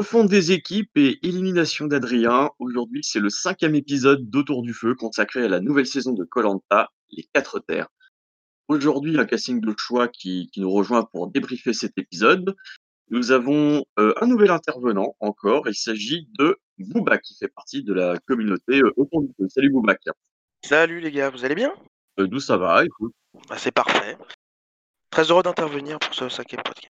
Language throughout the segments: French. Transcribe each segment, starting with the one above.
Refonte des équipes et élimination d'Adrien. Aujourd'hui, c'est le cinquième épisode d'Autour du Feu consacré à la nouvelle saison de Colanta, les quatre terres. Aujourd'hui, un casting de choix qui, qui nous rejoint pour débriefer cet épisode. Nous avons euh, un nouvel intervenant encore. Il s'agit de Bouba qui fait partie de la communauté euh, Autour du Feu. Salut Bouba. Salut les gars, vous allez bien? Euh, D'où ça va Écoute, Bah, C'est parfait. Très heureux d'intervenir pour ce cinquième podcast.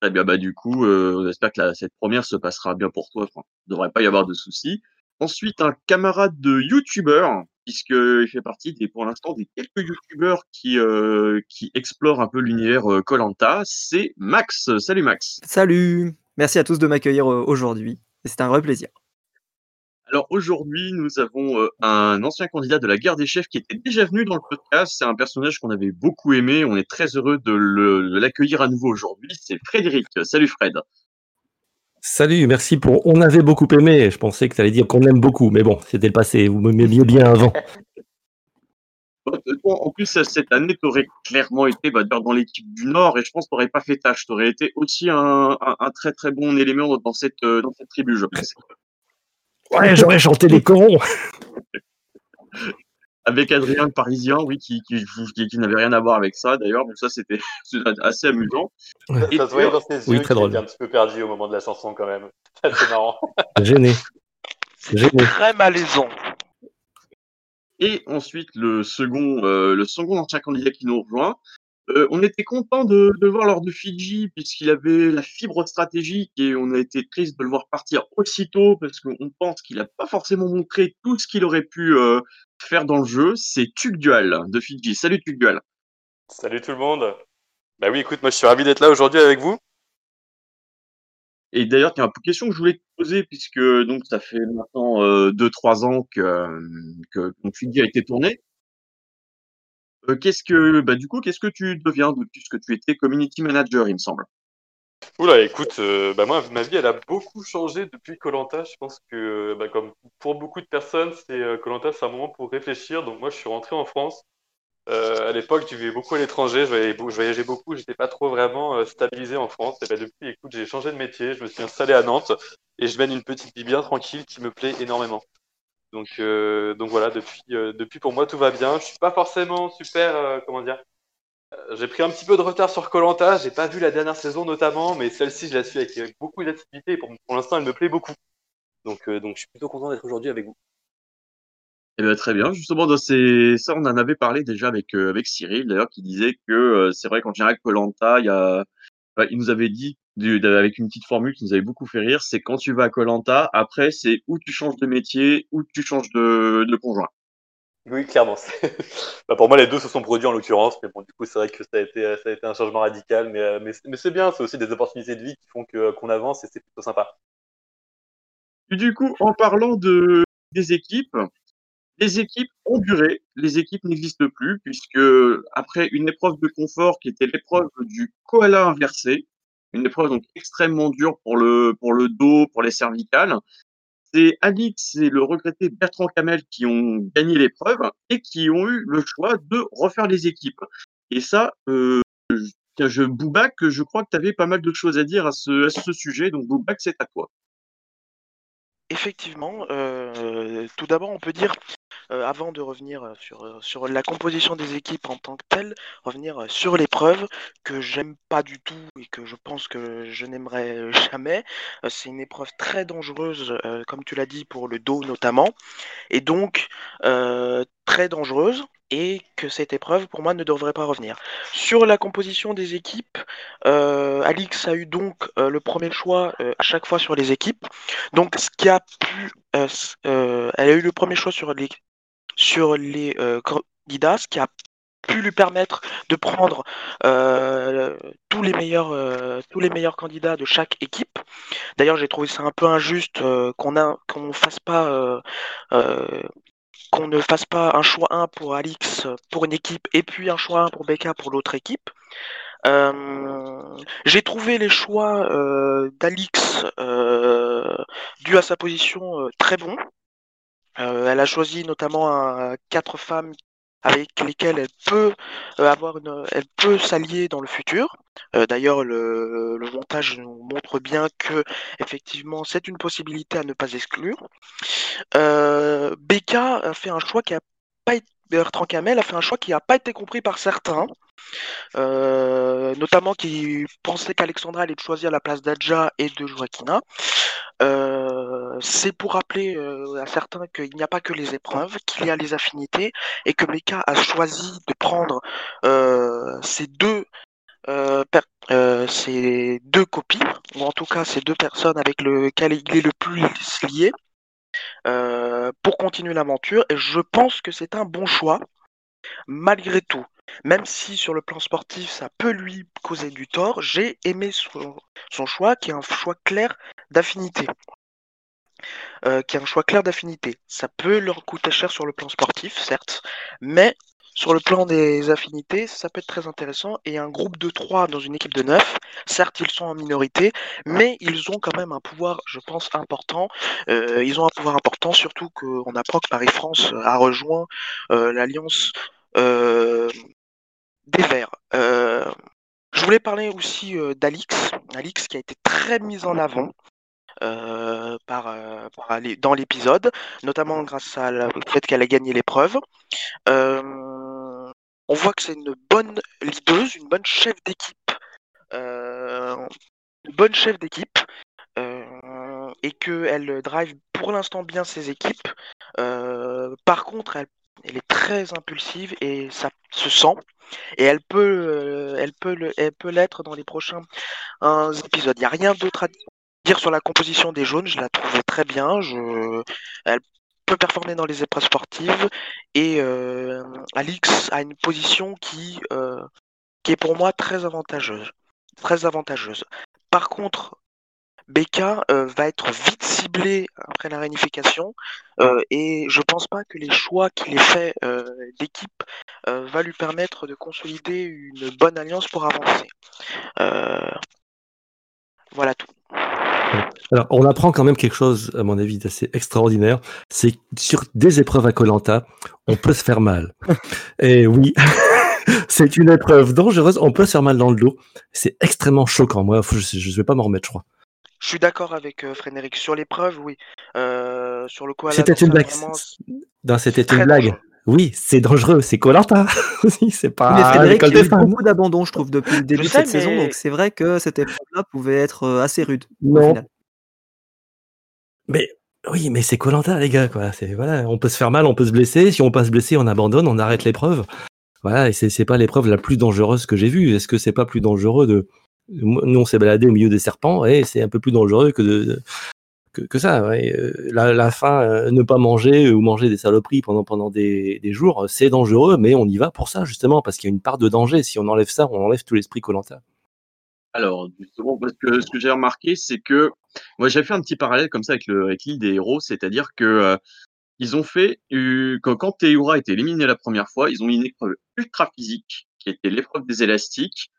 Très bien. Bah du coup, euh, on espère que cette première se passera bien pour toi. Enfin, il ne devrait pas y avoir de soucis. Ensuite, un camarade de youtubeur, puisqu'il fait partie des, pour l'instant, des quelques youtubeurs qui, euh, qui explorent un peu l'univers Colanta. c'est Max. Salut Max. Salut Merci à tous de m'accueillir euh, aujourd'hui. C'est un vrai plaisir. Alors aujourd'hui, nous avons euh, un ancien candidat de la guerre des chefs qui était déjà venu dans le podcast. C'est un personnage qu'on avait beaucoup aimé. On est très heureux de le- de l'accueillir à nouveau aujourd'hui. C'est Frédéric. Salut Fred. Salut, merci pour. On avait beaucoup aimé. Je pensais que tu allais dire qu'on aime beaucoup, mais bon, c'était le passé. Vous m'aimiez bien avant. Euh, En plus, cette année, tu aurais clairement été bah, dans l'équipe du Nord et je pense que tu n'aurais pas fait tâche. Tu aurais été aussi un, un- un très très bon élément dans cette, euh, dans cette tribu, je pense. Ouais, j'aurais chanté les corons. Avec Adrien le Parisien, oui, qui, qui, qui, qui n'avait rien à voir avec ça d'ailleurs, donc ça c'était assez amusant. Ça se voyait dans ses Oui, yeux très drôle. était un petit peu perdu au moment de la chanson quand même. C'est marrant. Gêné. Gêné. Très malaisant. Et ensuite, le second, euh, le second ancien candidat qui nous rejoint. Euh, on était content de, de voir lors de Fidji, puisqu'il avait la fibre stratégique et on a été triste de le voir partir aussitôt parce qu'on pense qu'il n'a pas forcément montré tout ce qu'il aurait pu euh, faire dans le jeu. C'est Tugdual de Fidji. Salut Tugdual. Salut tout le monde. Bah oui, écoute, moi je suis ravi d'être là aujourd'hui avec vous. Et d'ailleurs, il y a une question que je voulais te poser, puisque donc ça fait maintenant 2-3 ans que, euh, que ton Fidji a été tourné. Euh, qu'est-ce que, bah, du coup, qu'est-ce que tu deviens depuis ce que tu étais community manager, il me semble? Oula, écoute, euh, bah moi ma vie elle a beaucoup changé depuis Colanta. Je pense que bah, comme pour beaucoup de personnes, c'est Colanta c'est un moment pour réfléchir. Donc moi je suis rentré en France. Euh, à l'époque, je vivais beaucoup à l'étranger, je voyageais, beaucoup, j'étais pas trop vraiment euh, stabilisé en France. Et bah, depuis, écoute, j'ai changé de métier, je me suis installé à Nantes et je mène une petite vie bien tranquille qui me plaît énormément. Donc, euh, donc voilà, depuis, euh, depuis pour moi tout va bien. Je suis pas forcément super, euh, comment dire. J'ai pris un petit peu de retard sur Colanta, j'ai pas vu la dernière saison notamment, mais celle-ci je la suis avec, beaucoup d'activité pour, pour l'instant elle me plaît beaucoup. Donc, donc je suis plutôt content d'être aujourd'hui avec vous. Eh ben, très bien. Justement, ça, on en avait parlé déjà avec, avec Cyril, d'ailleurs, qui disait que c'est vrai qu'en général, Colanta, il y a, il nous avait dit, du- avec une petite formule qui nous avait beaucoup fait rire, c'est quand tu vas à Colanta, après, c'est où tu changes de métier, ou tu changes de, de conjoint. Oui, clairement. Bah, pour moi, les deux se sont produits en l'occurrence, mais bon, du coup, c'est vrai que ça a été, ça a été un changement radical, mais, euh, mais, c'est- mais c'est bien, c'est aussi des opportunités de vie qui font que, qu'on avance et c'est plutôt sympa. Et du coup, en parlant de, des équipes, les équipes ont duré, les équipes n'existent plus, puisque après une épreuve de confort qui était l'épreuve du koala inversé, une épreuve donc extrêmement dure pour le, pour le dos, pour les cervicales, c'est Alix et le regretté Bertrand Camel qui ont gagné l'épreuve et qui ont eu le choix de refaire les équipes. Et ça, euh, je, Boubac, je crois que tu avais pas mal de choses à dire à ce, à ce sujet, donc Boubac, c'est à toi. Effectivement, euh, tout d'abord, on peut dire, euh, avant de revenir euh, sur, euh, sur la composition des équipes en tant que telle, revenir sur l'épreuve que j'aime pas du tout et que je pense que je n'aimerais jamais. C'est une épreuve très dangereuse, comme tu l'as dit, pour le dos notamment, et donc très dangereuse. Et que cette épreuve, pour moi, ne devrait pas revenir. Sur la composition des équipes, Alix a eu donc le premier choix à chaque fois sur les équipes. Donc, ce qui a pu, elle a eu le premier choix sur les sur les euh, candidats, ce qui a pu lui permettre de prendre euh, tous les meilleurs euh, tous les meilleurs candidats de chaque équipe. D'ailleurs, j'ai trouvé ça un peu injuste qu'on qu'on ne fasse pas un choix 1 pour Alix pour une équipe et puis un choix 1 pour Becca pour l'autre équipe. J'ai trouvé les choix d'Alix dû à sa position très bons. Euh, elle a choisi notamment un- quatre femmes avec lesquels elle peut euh, avoir une, elle peut s'allier dans le futur. Euh, D'ailleurs, le, le montage nous montre bien que effectivement, c'est une possibilité à ne pas exclure. Euh, Becca a fait un choix qui a pas été Bertrand Camel a fait un choix qui n'a pas été compris par certains, euh, notamment qui pensaient qu'Alexandra allait choisir la place d'Adja et de Joaquina. Euh, c'est pour rappeler euh, à certains qu'il n'y a pas que les épreuves, qu'il y a les affinités, et que Becca a choisi de prendre euh, ces deux per- euh, ces deux copies, ou en tout cas ces deux personnes avec lesquelles il est le plus lié, pour continuer l'aventure. Et je pense que c'est un bon choix, malgré tout. Même si sur le plan sportif, ça peut lui causer du tort, j'ai aimé son, choix, qui est un choix clair d'affinité. Euh, qui est un choix clair d'affinité. Ça peut leur coûter cher sur le plan sportif, certes, mais sur le plan des affinités, ça peut être très intéressant. Et un groupe de 3 dans une équipe de 9, certes, ils sont en minorité, mais ils ont quand même un pouvoir, je pense, important. Euh, ils ont un pouvoir important, surtout qu'on apprend que Paris-France a rejoint euh, l'alliance euh, des Verts. Euh, je voulais parler aussi euh, d'Alix, Alix qui a été très mise en avant. euh, par, dans l'épisode, notamment grâce à au fait qu'elle a gagné l'épreuve. On voit que c'est une bonne leaduse, une bonne chef d'équipe, une bonne chef d'équipe, et qu'elle drive pour l'instant bien ses équipes. Par contre, elle, elle est très impulsive et ça se sent. Et elle peut, euh, elle peut, le- elle peut l'être dans les prochains euh, épisodes. Il n'y a rien d'autre à dire sur la composition des jaunes. Je la trouve très bien. Je, elle peut performer dans les épreuves sportives et euh, Alix a une position qui, qui est pour moi très avantageuse. Très avantageuse. Par contre, Becca euh, va être vite ciblée après la réunification euh, et je pense pas que les choix qu'il ait fait euh, d'équipe euh, va lui permettre de consolider une bonne alliance pour avancer. Euh, voilà tout. Alors, on apprend quand même quelque chose, à mon avis, d'assez extraordinaire. C'est que sur des épreuves à Colanta, on peut se faire mal. Et oui, c'est une épreuve dangereuse. On peut se faire mal dans le dos. C'est extrêmement choquant. Moi, je ne vais pas m'en remettre, je crois. Je suis d'accord avec euh, Frédéric sur l'épreuve, oui. Euh, sur le coup, à C'était une blague. vraiment, Non, c'était une blague. dangereux. Oui, c'est dangereux. C'est Colanta. C'est Mais pas Frédéric, l'école il y a eu fans. beaucoup d'abandon, je trouve, depuis le début de cette saison. mais- Donc c'est vrai que cette épreuve-là pouvait être euh, assez rude. Non. Mais oui, mais c'est Colanta, les gars. Quoi. Voilà, on peut se faire mal, on peut se blesser. Si on peut se blesser, on abandonne, on arrête l'épreuve. Voilà, et c'est pas l'épreuve la plus dangereuse que j'ai vue. Est-ce que c'est pas plus dangereux de nous on s'est baladé au milieu des serpents et c'est un peu plus dangereux que de que, ça. Euh, La, faim, euh, ne pas manger ou manger des saloperies pendant pendant des, des jours, c'est dangereux, mais on y va pour ça justement parce qu'il y a une part de danger. Si on enlève ça, on enlève tout l'esprit Colanta. Alors, justement, parce que ce que j'ai remarqué, c'est que moi, j'ai fait un petit parallèle comme ça avec le avec l'île des héros, c'est-à-dire que euh, ils ont fait euh, quand, quand Théoura a été éliminé la première fois, ils ont une épreuve ultra physique qui était l'épreuve des élastiques.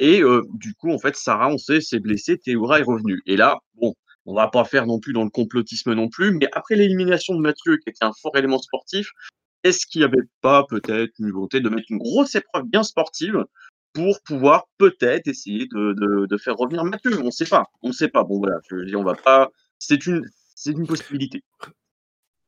Et du coup, en fait, Sarah, on sait, s'est blessée, Théoura est revenue. Et là, bon, on va pas faire non plus dans le complotisme non plus, mais après l'élimination de Mathieu, qui était un fort élément sportif, est-ce qu'il n'y avait pas peut-être une volonté de mettre une grosse épreuve bien sportive pour pouvoir peut-être essayer de, faire revenir Mathieu? On ne sait pas, on ne sait pas. Bon voilà, je dire, on va pas. C'est une possibilité.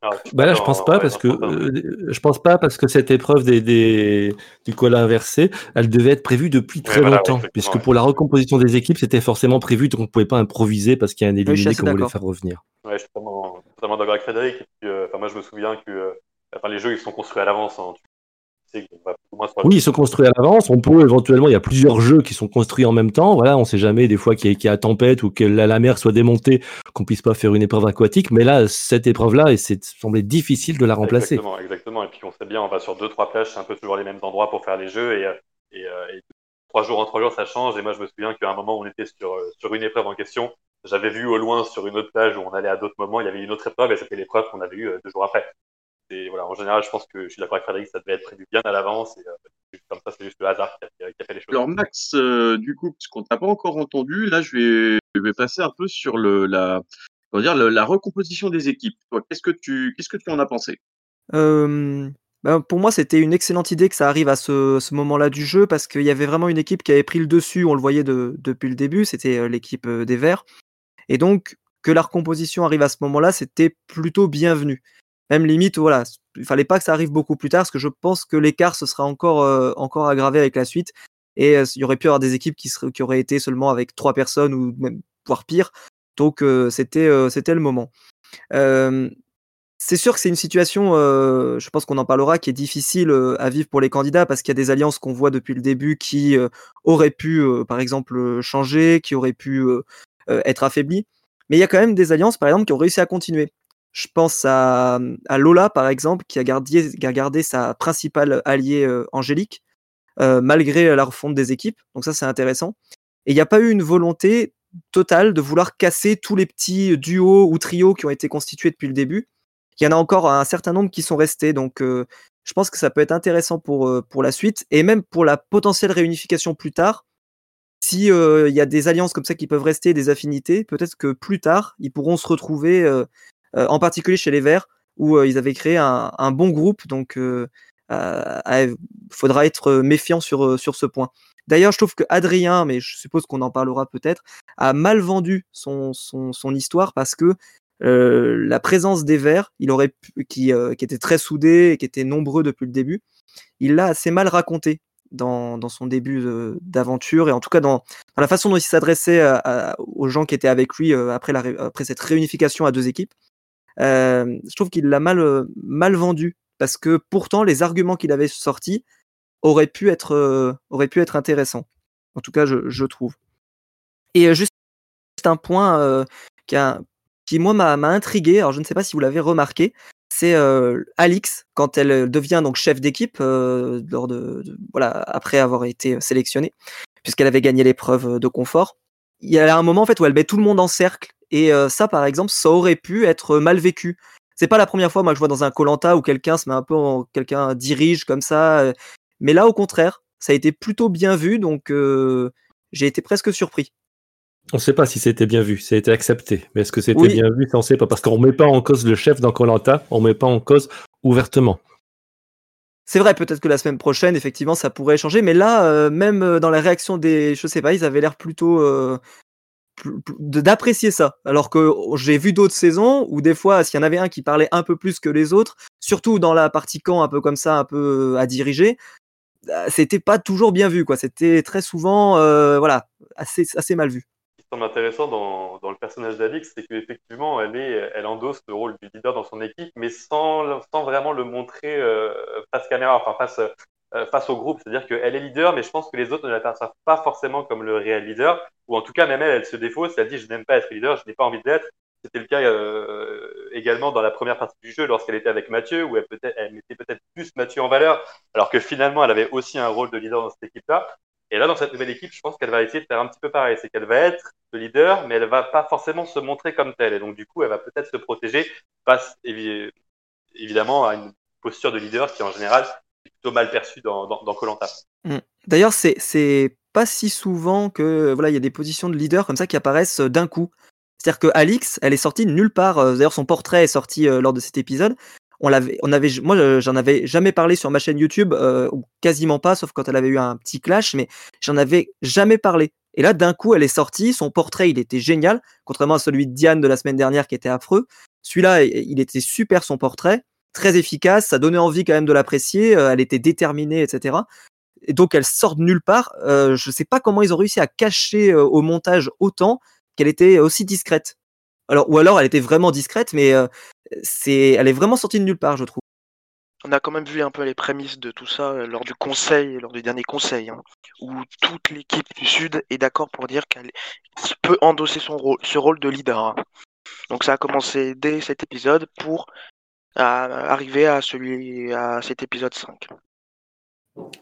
Alors, suis Bah là, je pense pas parce que euh, je pense pas parce que cette épreuve des, des du cola inversé, elle devait être prévue depuis très voilà, longtemps, puisque ouais. pour la recomposition des équipes, c'était forcément prévu, donc on pouvait pas improviser parce qu'il y a un éliminé assez qu'on voulait faire revenir. Ouais, je suis totalement, totalement d'accord avec Frédéric. Et puis, euh, enfin, moi, je me souviens que euh, enfin, les jeux, ils sont construits à l'avance. Hein. Tu Oui, ils sont construits à l'avance. On peut éventuellement, il y a plusieurs jeux qui sont construits en même temps. Voilà, on sait jamais des fois qu'il y, a- qu'il y a tempête ou que la, la mer soit démontée, qu'on puisse pas faire une épreuve aquatique. Mais là, cette épreuve-là, et c'est semblait difficile de la remplacer. Exactement, exactement. Et puis, on sait bien, on va sur deux, trois plages, c'est un peu toujours les mêmes endroits pour faire les jeux. Et, euh, et, euh, et trois jours en trois jours, ça change. Et moi, je me souviens qu'à un moment, on était sur, euh, sur une épreuve en question. J'avais vu au loin sur une autre plage où on allait à d'autres moments, il y avait une autre épreuve et c'était l'épreuve qu'on avait eue deux jours après. Voilà, en général, je pense que je suis d'accord avec Frédéric, ça devait être prévu bien à l'avance. Et euh, c'est comme ça, c'est juste le hasard qui a, qui a fait les choses. Alors Max, euh, du coup, puisqu'on t'a pas encore entendu, là, je vais, je vais passer un peu sur le, la, on va dire, le- la recomposition des équipes. Qu'est-ce que tu, qu'est-ce que tu en as pensé? Euh, Ben, pour moi, c'était une excellente idée que ça arrive à ce, ce moment-là du jeu parce qu'il y avait vraiment une équipe qui avait pris le dessus, on le voyait de- depuis le début, c'était l'équipe des Verts. Et donc, que la recomposition arrive à ce moment-là, c'était plutôt bienvenu. Même limite, voilà, il fallait pas que ça arrive beaucoup plus tard parce que je pense que l'écart se sera encore, euh, encore aggravé avec la suite. Et euh, il y aurait pu y avoir des équipes qui, seraient, qui auraient été seulement avec trois personnes ou même voire pire. Donc, euh, c'était c'était le moment. C'est sûr que c'est une situation, je pense qu'on en parlera, qui est difficile à vivre pour les candidats parce qu'il y a des alliances qu'on voit depuis le début qui auraient pu, par exemple, changer, qui auraient pu être affaiblies. Mais il y a quand même des alliances, par exemple, qui ont réussi à continuer. Je pense à, à Lola, par exemple, qui a gardé, a gardé sa principale alliée euh, Angélique, euh, malgré la refonte des équipes. Donc ça, c'est intéressant. Et il n'y a pas eu une volonté totale de vouloir casser tous les petits duos ou trios qui ont été constitués depuis le début. Il y en a encore un certain nombre qui sont restés, donc euh, je pense que ça peut être intéressant pour, pour la suite et même pour la potentielle réunification plus tard. Si il y a des alliances comme ça qui peuvent rester, des affinités, peut-être que plus tard ils pourront se retrouver, en particulier chez les Verts, où euh, ils avaient créé un, bon groupe, donc il faudra être méfiant sur, euh, ce point. D'ailleurs, je trouve que Adrien, mais je suppose qu'on en parlera peut-être, a mal vendu son, histoire parce que euh, la présence des Verts, il aurait qui, euh, qui étaient très soudés et qui étaient nombreux depuis le début, il l'a assez mal raconté dans, son début d'aventure et en tout cas dans, la façon dont il s'adressait aux gens qui étaient avec lui euh, après, après cette réunification à deux équipes. Je trouve qu'il l'a mal, mal vendu parce que pourtant les arguments qu'il avait sortis auraient pu être, auraient pu être intéressants. En tout cas, je, je trouve. Et juste un point qui, moi, m'a intrigué. Alors, je ne sais pas si vous l'avez remarqué. C'est Alix, quand elle devient donc chef d'équipe, lors de, de- voilà, après avoir été sélectionnée, puisqu'elle avait gagné l'épreuve de confort. Il y a un moment en fait où elle met tout le monde en cercle. Et euh, ça, par exemple, ça aurait pu être mal vécu. C'est pas la première fois, moi, que je vois dans un Colanta où quelqu'un se met un peu en, quelqu'un dirige comme ça. euh, mais là, au contraire, ça a été plutôt bien vu, donc euh, j'ai été presque surpris. On ne sait pas si c'était bien vu, ça a été accepté. Mais est-ce que c'était Oui. bien vu, ça on ne sait pas. Parce qu'on ne met pas en cause le chef dans Colanta, on ne met pas en cause ouvertement. C'est vrai, peut-être que la semaine prochaine, effectivement, ça pourrait changer, mais là, euh, même euh, dans la réaction des, je sais pas, ils avaient l'air plutôt euh, d'apprécier ça. Alors que j'ai vu d'autres saisons où des fois, s'il y en avait un qui parlait un peu plus que les autres, surtout dans la partie camp, un peu comme ça, un peu euh, à diriger, euh, c'était pas toujours bien vu, quoi. C'était très souvent, euh, voilà, assez, assez mal vu. Ce qui semble intéressant dans, dans le personnage d'Alix, c'est qu'effectivement, elle, elle endosse le rôle du leader dans son équipe, mais sans, sans vraiment le montrer euh, face caméra, enfin face, face au groupe. C'est-à-dire qu'elle est leader, mais je pense que les autres ne la perçoivent pas forcément comme le réel leader, ou en tout cas, même elle, elle se défausse, elle dit Je n'aime pas être leader, je n'ai pas envie d'être. C'était le cas euh, également dans la première partie du jeu lorsqu'elle était avec Mathieu, où elle, mettait peut-être plus Mathieu en valeur, alors que finalement, elle avait aussi un rôle de leader dans cette équipe-là. Et là, dans cette nouvelle équipe, je pense qu'elle va essayer de faire un petit peu pareil. C'est qu'elle va être le leader, mais elle va pas forcément se montrer comme telle. Et donc, du coup, elle va peut-être se protéger face, évi- évidemment, à une posture de leader qui, en général, plutôt mal perçue dans Koh-Lanta. Mm. D'ailleurs, c'est c'est pas si souvent que voilà, il y a des positions de leader comme ça qui apparaissent euh, d'un coup. C'est-à-dire que Alix, elle est sortie nulle part. euh, D'ailleurs, son portrait est sorti euh, lors de cet épisode. On l'avait, on avait, moi, j'en avais jamais parlé sur ma chaîne YouTube, euh, quasiment pas, sauf quand elle avait eu un petit clash, mais j'en avais jamais parlé. Et là, d'un coup, elle est sortie. Son portrait, il était génial, contrairement à celui de Diane de la semaine dernière qui était affreux. Celui-là, il était super son portrait, très efficace. Ça donnait envie quand même de l'apprécier. euh, Elle était déterminée, etc. Et donc elle sort de nulle part. Euh, je sais pas comment ils ont réussi à cacher euh, au montage autant qu'elle était aussi discrète. Alors ou alors elle était vraiment discrète, mais c'est, elle est vraiment sortie de nulle part, je trouve. On a quand même vu un peu les prémices de tout ça lors du conseil, lors du dernier conseil, hein, où toute l'équipe du Sud est d'accord pour dire qu'elle peut endosser son rôle, ce rôle de leader. hein. Donc ça a commencé dès cet épisode pour euh, arriver à à cet épisode 5.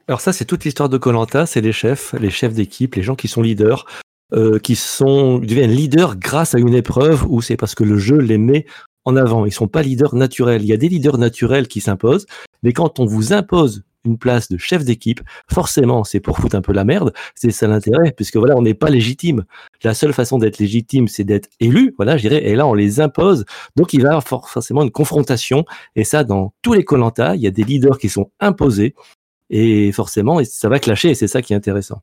Alors ça, c'est toute l'histoire de Colanta, c'est les chefs, les chefs d'équipe, les gens qui sont leaders, euh, qui sont deviennent leaders grâce à une épreuve où c'est parce que le jeu les met en avant. Ils sont pas leaders naturels. Il y a des leaders naturels qui s'imposent, mais quand on vous impose une place de chef d'équipe, forcément, c'est pour foutre un peu la merde. C'est ça l'intérêt, puisque voilà, on n'est pas légitime. La seule façon d'être légitime, c'est d'être élu, voilà, je dirais. Et là, on les impose. Donc, il va y avoir forcément une confrontation. Et ça, dans tous les Colanta, il y a des leaders qui sont imposés. Et forcément, ça va clasher. Et c'est ça qui est intéressant.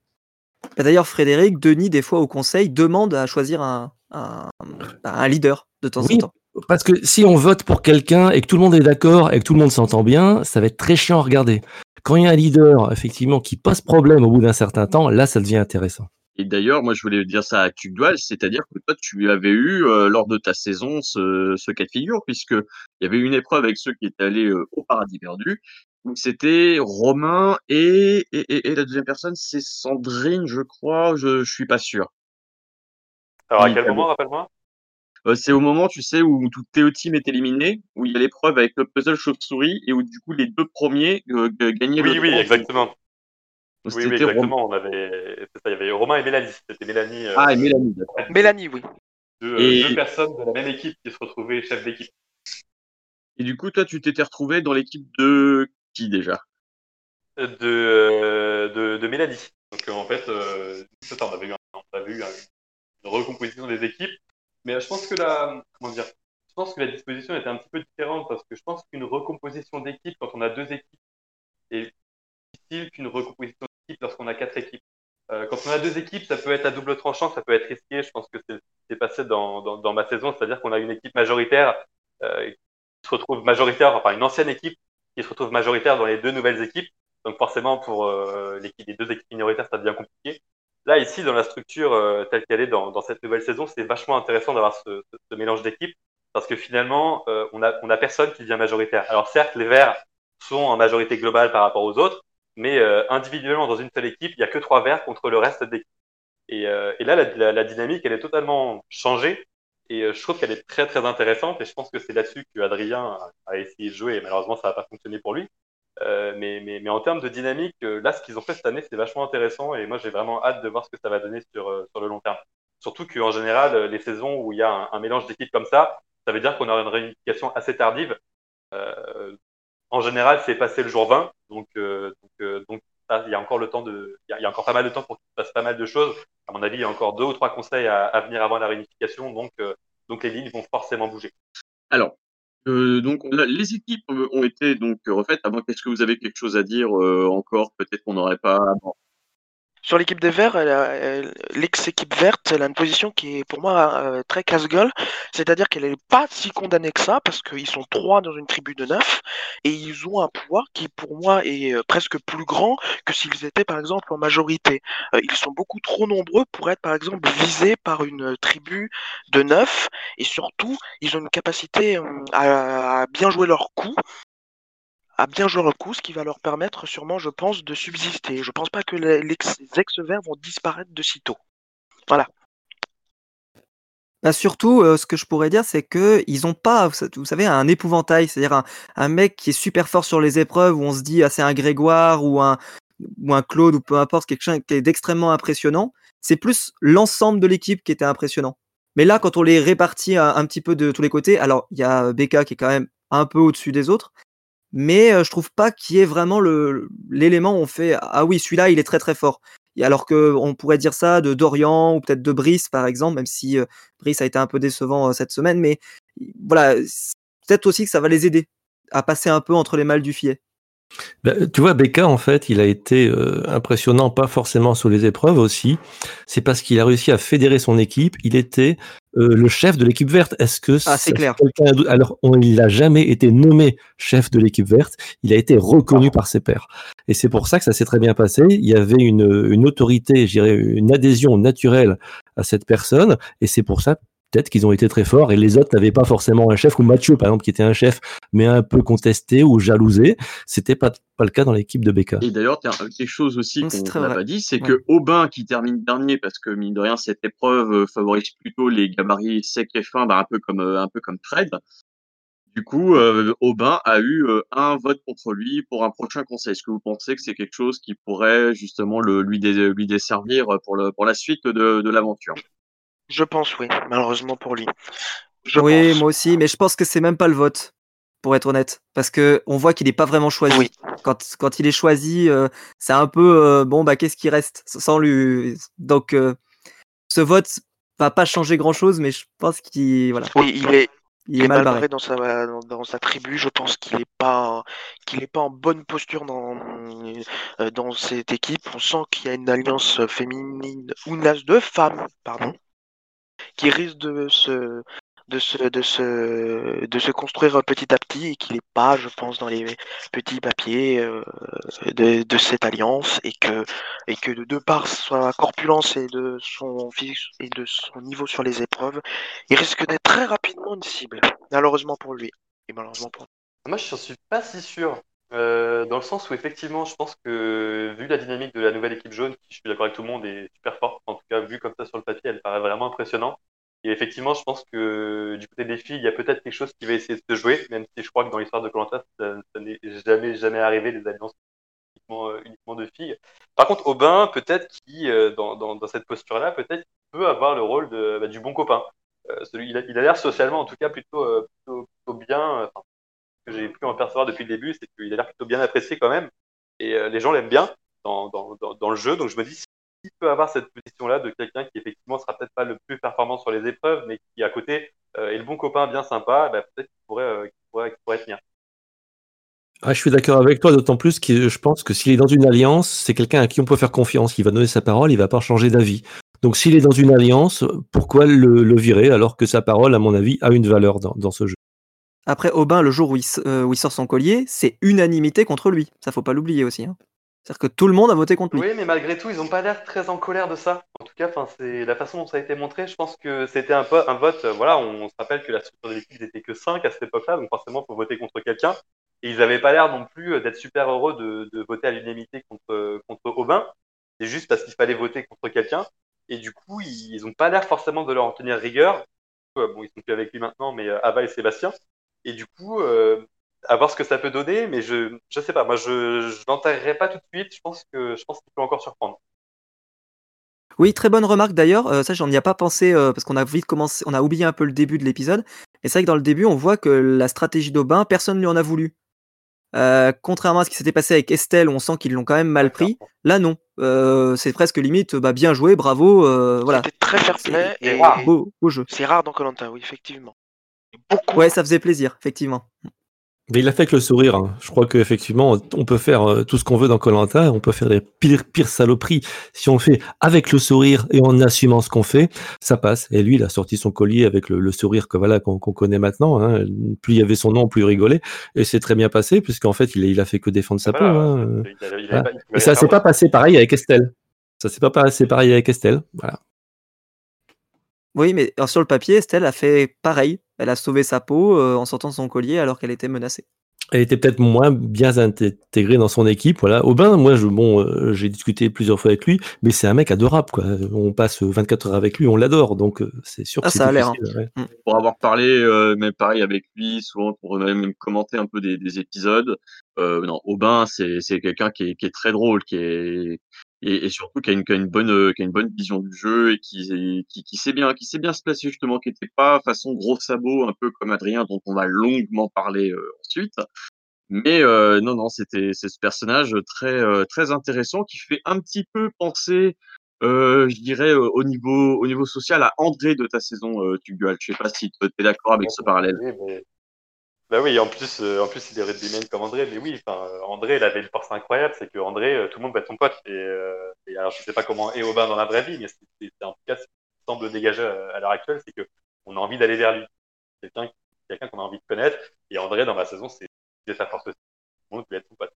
Bah, d'ailleurs, Frédéric, Denis, des fois au conseil, demande à choisir un, un, un leader de temps Oui. en temps. Parce que si on vote pour quelqu'un et que tout le monde est d'accord et que tout le monde s'entend bien, ça va être très chiant à regarder. Quand il y a un leader, effectivement, qui pose problème au bout d'un certain temps, là, ça devient intéressant. Et d'ailleurs, moi, je voulais dire ça à Tugdual, c'est-à-dire que toi, tu avais eu, euh, lors de ta saison, ce, ce cas de figure, puisque il y avait une épreuve avec ceux qui étaient allés euh, au paradis perdu. Donc, c'était Romain et, et, et, et la deuxième personne, c'est Sandrine, je crois, je, je suis pas sûr. Alors, à quel moment, rappelle-moi? Euh, c'est au moment, tu sais, où tout Théo Team est éliminé, où il y a l'épreuve avec le puzzle chauve-souris et où du coup les deux premiers euh, gagnaient Oui, le oui, exactement. Donc, Oui, oui, Romain. exactement. On avait, c'est ça, il y avait Romain et Mélanie. C'était Mélanie, euh, Ah, et Mélanie, d'accord. Mélanie, oui. deux, Et- deux personnes de la même équipe qui se retrouvaient chef d'équipe. Et du coup, toi, tu t'étais retrouvé dans l'équipe de qui déjà? De, euh, de, de Mélanie. Donc euh, en fait, euh, on avait eu, un- on avait eu un- une recomposition des équipes, mais euh, je pense que la, comment dire, je pense que la disposition était un petit peu différente parce que je pense qu'une recomposition d'équipe quand on a deux équipes est difficile qu'une recomposition d'équipe lorsqu'on a quatre équipes. Euh, quand on a deux équipes, ça peut être à double tranchant, ça peut être risqué. Je pense que c'est passé dans, dans, ma saison, c'est-à-dire qu'on a une équipe majoritaire euh, qui se retrouve majoritaire, enfin une ancienne équipe qui se retrouve majoritaire dans les deux nouvelles équipes. Donc forcément, pour euh, l'équipe, les deux équipes minoritaires, ça devient compliqué. Là, ici, dans la structure euh, telle qu'elle est dans, cette nouvelle saison, c'est vachement intéressant d'avoir ce, mélange d'équipes parce que finalement, euh, on a, on a personne qui devient majoritaire. Alors certes, les Verts sont en majorité globale par rapport aux autres, mais euh, individuellement, dans une seule équipe, il n'y a que trois Verts contre le reste d'équipe. Et, là, la, dynamique, elle est totalement changée. Et je trouve qu'elle est très, très intéressante. Et je pense que c'est là-dessus que Adrien a essayé de jouer. Et malheureusement, ça n'a pas fonctionné pour lui. Euh, mais, en termes de dynamique, euh, là, ce qu'ils ont fait cette année, c'est vachement intéressant. Et moi, j'ai vraiment hâte de voir ce que ça va donner sur, euh, le long terme. Surtout qu'en général, les saisons où il y a un, mélange d'équipes comme ça, ça veut dire qu'on aura une réunification assez tardive. En général, c'est passé le jour 20. Donc, il y a encore le temps de, il y, a, encore pas mal de temps pour qu'il se passe pas mal de choses. À mon avis, il y a encore deux ou trois conseils à, à venir avant la réunification. Donc, donc les lignes vont forcément bouger. Alors, euh, donc les équipes ont été donc refaites. Avant, est-ce que vous avez quelque chose à dire euh, encore? Peut-être qu'on n'aurait pas. Sur l'équipe des Verts, l'ex-équipe verte, elle a une position qui est pour moi euh, très casse-gueule, c'est-à-dire qu'elle n'est pas si condamnée que ça, parce qu'ils sont trois dans une tribu de neuf, et ils ont un pouvoir qui pour moi est euh, presque plus grand que s'ils étaient par exemple en majorité. Euh, ils sont beaucoup trop nombreux pour être par exemple visés par une tribu de neuf, et surtout, ils ont une capacité à bien jouer leur coup, à bien jouer leur coup, ce qui va leur permettre sûrement, je pense, de subsister. Je pense pas que les, ex-verts vont disparaître de sitôt. Voilà. Bah surtout, euh, ce que je pourrais dire, c'est que ils ont pas, vous savez, un épouvantail, c'est-à-dire un, un, mec qui est super fort sur les épreuves où on se dit ah c'est un Grégoire ou un un Claude ou peu importe quelque chose qui est d'extrêmement impressionnant. C'est plus l'ensemble de l'équipe qui était impressionnant. Mais là, quand on les répartit un, un petit peu de tous les côtés, alors il y a Becca qui est quand même un peu au-dessus des autres, mais euh, je trouve pas qu'il y ait vraiment l'élément où on fait ah oui celui-là il est très très fort et alors que on pourrait dire ça de Dorian ou peut-être de Brice par exemple même si Brice a été un peu décevant cette semaine mais voilà peut-être aussi que ça va les aider à passer un peu entre les mâles du filet bah, tu vois, Becca, en fait, il a été impressionnant, pas forcément sur les épreuves aussi. C'est parce qu'il a réussi à fédérer son équipe. Il était euh, le chef de l'équipe verte. Est-ce que ah, c'est clair Alors, on, il n'a jamais été nommé chef de l'équipe verte. Il a été reconnu par ses pairs. Et c'est pour ça que ça s'est très bien passé. Il y avait une, une autorité, je dirais, une adhésion naturelle à cette personne. Et c'est pour ça peut-être qu'ils ont été très forts et les autres n'avaient pas forcément un chef ou Mathieu par exemple qui était un chef mais un peu contesté ou jalousé. C'était pas pas le cas dans l'équipe de Becca et d'ailleurs quelque chose aussi qu'on n'a pas dit c'est ouais. que Aubin qui termine dernier parce que mine de rien cette épreuve euh, favorise plutôt les gabarits secs et fins bah, un peu comme euh, un peu comme Fred du coup, euh, Aubin a eu euh, un vote contre lui pour un prochain conseil. Est-ce que vous pensez que c'est quelque chose qui pourrait justement le, lui, dé, lui desservir pour, le, pour la suite de, de l'aventure? Je pense, oui, malheureusement pour lui. Je oui, pense. moi aussi, mais je pense que c'est même pas le vote. pour être honnête, parce que on voit qu'il n'est pas vraiment choisi. Oui. Quand, quand il est choisi, euh, c'est un peu euh, bon bah qu'est-ce qui reste sans lui. Donc euh, ce vote va pas changer grand chose, mais je pense qu'il voilà, Oui, il est, il est mal barré. barré dans sa, dans, dans sa tribu. Je pense qu'il est pas, qu'il est pas en bonne posture dans, dans cette équipe. On sent qu'il y a une alliance féminine, ou une alliance de femmes, pardon, qui risque de se, de se, de se, de se construire petit à petit et qu'il n'est pas, je pense, dans les petits papiers euh, de, cette alliance et que, et que de, par sa corpulence et de son et de son niveau sur les épreuves, il risque d'être très rapidement une cible, malheureusement pour lui. Malheureusement pour Moi, je suis pas si sûr. Euh, dans le sens où, effectivement, je pense que, vu la dynamique de la nouvelle équipe jaune, qui, je suis d'accord avec tout le monde, est super forte, en tout cas, vu comme ça sur le papier, elle paraît vraiment impressionnante. Et effectivement, je pense que du côté des filles, il y a peut-être quelque chose qui va essayer de se jouer, même si je crois que dans l'histoire de Colanta, ça, n'est jamais, jamais arrivé, les alliances uniquement, euh, uniquement de filles. Par contre, Aubin, peut-être qui, euh, dans, cette posture-là, peut-être peut avoir le rôle bah, du bon copain. Il a l'air socialement, en tout cas, plutôt, plutôt, plutôt bien. Que j'ai pu en percevoir depuis le début, c'est qu'il a l'air plutôt bien apprécié quand même. Et euh, les gens l'aiment bien dans, le jeu. Donc je me dis, s'il peut avoir cette position-là de quelqu'un qui effectivement sera peut-être pas le plus performant sur les épreuves, mais qui à côté euh, est le bon copain bien sympa, bah, peut-être qu'il pourrait, euh, pourrait tenir. Ah, je suis d'accord avec toi, d'autant plus que je pense que s'il est dans une alliance, c'est quelqu'un à qui on peut faire confiance. Il va donner sa parole, il va pas changer d'avis. Donc s'il est dans une alliance, pourquoi le, virer alors que sa parole, à mon avis, a une valeur dans ce jeu? Après Aubin, le jour où il, s- euh, où il sort son collier, c'est unanimité contre lui. Ça faut pas l'oublier aussi. hein. C'est-à-dire que tout le monde a voté contre lui. Oui, mais malgré tout, ils n'ont pas l'air très en colère de ça. En tout cas, c'est la façon dont ça a été montré. Je pense que c'était un, un vote. euh, voilà, on se rappelle que la structure de l'équipe n'était que 5 à cette époque-là, donc forcément, il faut voter contre quelqu'un. Et ils n'avaient pas l'air non plus euh, d'être super heureux de, voter à l'unanimité contre, Aubin. C'est juste parce qu'il fallait voter contre quelqu'un. Et du coup, ils n'ont pas l'air forcément de leur en tenir rigueur. Bon, ils sont plus avec lui maintenant, mais Ava et Sébastien. Et du coup, euh, à voir ce que ça peut donner, mais je je sais pas. Moi, je je l'enterrerai pas tout de suite. Je pense que je pense qu'il peut encore surprendre. Oui, très bonne remarque d'ailleurs. Euh, ça, j'en ai pas pensé euh, parce qu'on a vite commencé, on a oublié un peu le début de l'épisode. Et c'est vrai que dans le début, on voit que la stratégie d'Aubin, personne ne lui en a voulu. Euh, contrairement à ce qui s'était passé avec Estelle, où on sent qu'ils l'ont quand même mal pris. Là, non. Euh, c'est presque limite, bah, bien joué, bravo. euh, voilà. C'était très fair play et beau jeu. c'est rare dans Colanta, oui, effectivement. Beaucoup. Ouais, ça faisait plaisir, effectivement. Mais il a fait avec le sourire. hein. Je crois qu'effectivement, on peut faire euh, tout ce qu'on veut dans Colanta, on peut faire les pires, pires saloperies. Si on le fait avec le sourire et en assumant ce qu'on fait, ça passe. Et lui, il a sorti son collier avec le, le sourire que voilà qu'on connaît maintenant. hein. Plus il y avait son nom, plus il rigolait. Et c'est très bien passé, puisqu'en fait, il, a- il a fait que défendre sa Voilà. peau. hein. Il avait- il avait Voilà. pas- il pouvait Et ça s'est pas passé pareil avec Estelle. Ça s'est pas passé pareil avec Estelle. Voilà. Oui, mais alors, sur le papier, Estelle a fait pareil. Elle a sauvé sa peau euh, en sortant son collier alors qu'elle était menacée. Elle était peut-être moins bien intégrée dans son équipe. Voilà. Aubin, moi, je, bon, euh, j'ai discuté plusieurs fois avec lui, mais c'est un mec adorable. Quoi. On passe 24 heures avec lui, on l'adore. Donc, euh, c'est sûr Ah, ça a l'air, ouais. pour avoir parlé, euh, même pareil avec lui, souvent pour même commenter un peu des, des épisodes. Euh, non, Aubin, c'est c'est quelqu'un qui est, qui est très drôle, qui est et, et surtout qui a une, qui a une bonne euh, qui a une bonne vision du jeu et qui qui, qui sait bien qui sait bien se placer justement, qui était pas façon gros sabot un peu comme Adrien dont on va longuement parler euh, ensuite. Mais euh, non non, c'était c'est ce personnage très euh, très intéressant qui fait un petit peu penser euh, je dirais euh, au niveau au niveau social à André de ta saison euh, Tugual. Je sais pas si tu es d'accord avec ce parallèle. Oui, mais- Bah oui, en plus, euh, en plus, il est rugbyman comme André, mais oui, euh, André, il avait une force incroyable, c'est que André, euh, tout le monde va être son pote. Et, euh, et alors, je sais pas comment est Aubin dans la vraie vie, mais c'est en tout cas ce qui semble dégager à, à l'heure actuelle, c'est que on a envie d'aller vers lui. Quelqu'un quelqu'un qu'on a envie de connaître. Et André, dans ma saison, c'est sa force aussi. Tout le monde voulait être son pote.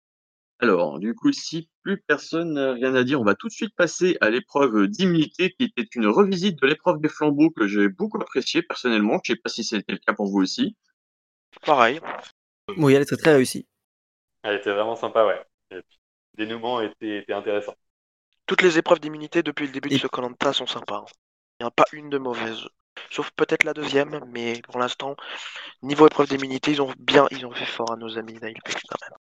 Alors, du coup, si plus personne n'a rien à dire, on va tout de suite passer à l'épreuve d'immunité, qui était une revisite de l'épreuve des flambeaux que j'ai beaucoup appréciée personnellement. Je sais pas si c'était le cas pour vous aussi. Pareil. Oui, elle était très réussie. Elle était vraiment sympa, ouais. Et puis, le dénouement était, était intéressant. Toutes les épreuves d'immunité depuis le début de Et- ce Colanta sont sympas. hein. Il n'y en a pas une de mauvaise. Sauf peut-être la deuxième, mais pour l'instant, niveau épreuve d'immunité, ils ont bien, ils ont fait fort à nos amis d'Ailpex quand même.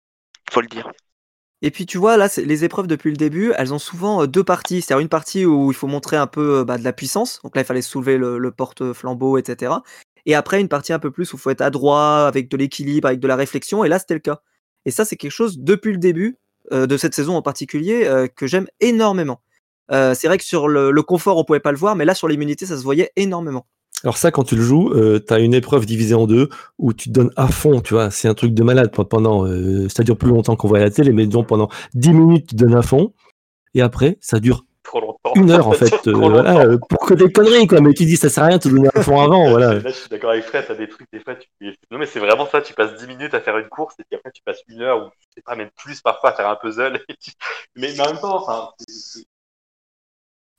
Faut le dire. Et puis tu vois, là, les épreuves depuis le début, elles ont souvent euh, deux parties. C'est-à-dire une partie où il faut montrer un peu euh, bah, de la puissance. Donc là, il fallait soulever le, le porte-flambeau, etc. et après une partie un peu plus où il faut être adroit, avec de l'équilibre, avec de la réflexion, et là c'était le cas. Et ça, c'est quelque chose depuis le début euh, de cette saison en particulier euh, que j'aime énormément. Euh, c'est vrai que sur le, le confort, on pouvait pas le voir, mais là sur l'immunité, ça se voyait énormément. Alors ça, quand tu le joues, euh, tu as une épreuve divisée en deux où tu te donnes à fond, tu vois. C'est un truc de malade pe- pendant, euh, ça dure plus longtemps qu'on voit à la télé, mais disons pendant 10 minutes, tu te donnes à fond. Et après, ça dure Trop longtemps. Une heure en fait, euh, voilà, euh, pour que des conneries, quoi. Mais tu dis, ça sert à rien de te donner à fond avant, voilà. Là, je suis d'accord avec Fred, t'as des trucs, des fois, tu... Non, mais c'est vraiment ça, tu passes 10 minutes à faire une course, et puis après, tu passes une heure, ou je sais pas, même plus parfois, à faire un puzzle. et tu- mais, mais en même temps, enfin, c'est-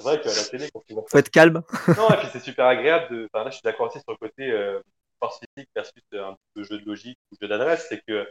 vrai qu'à la télé, quand tu vois Faut être calme. Non, et puis c'est super agréable de. Enfin, là, je suis d'accord aussi sur le côté euh, force physique versus euh, un peu jeu de logique ou jeu d'adresse, c'est que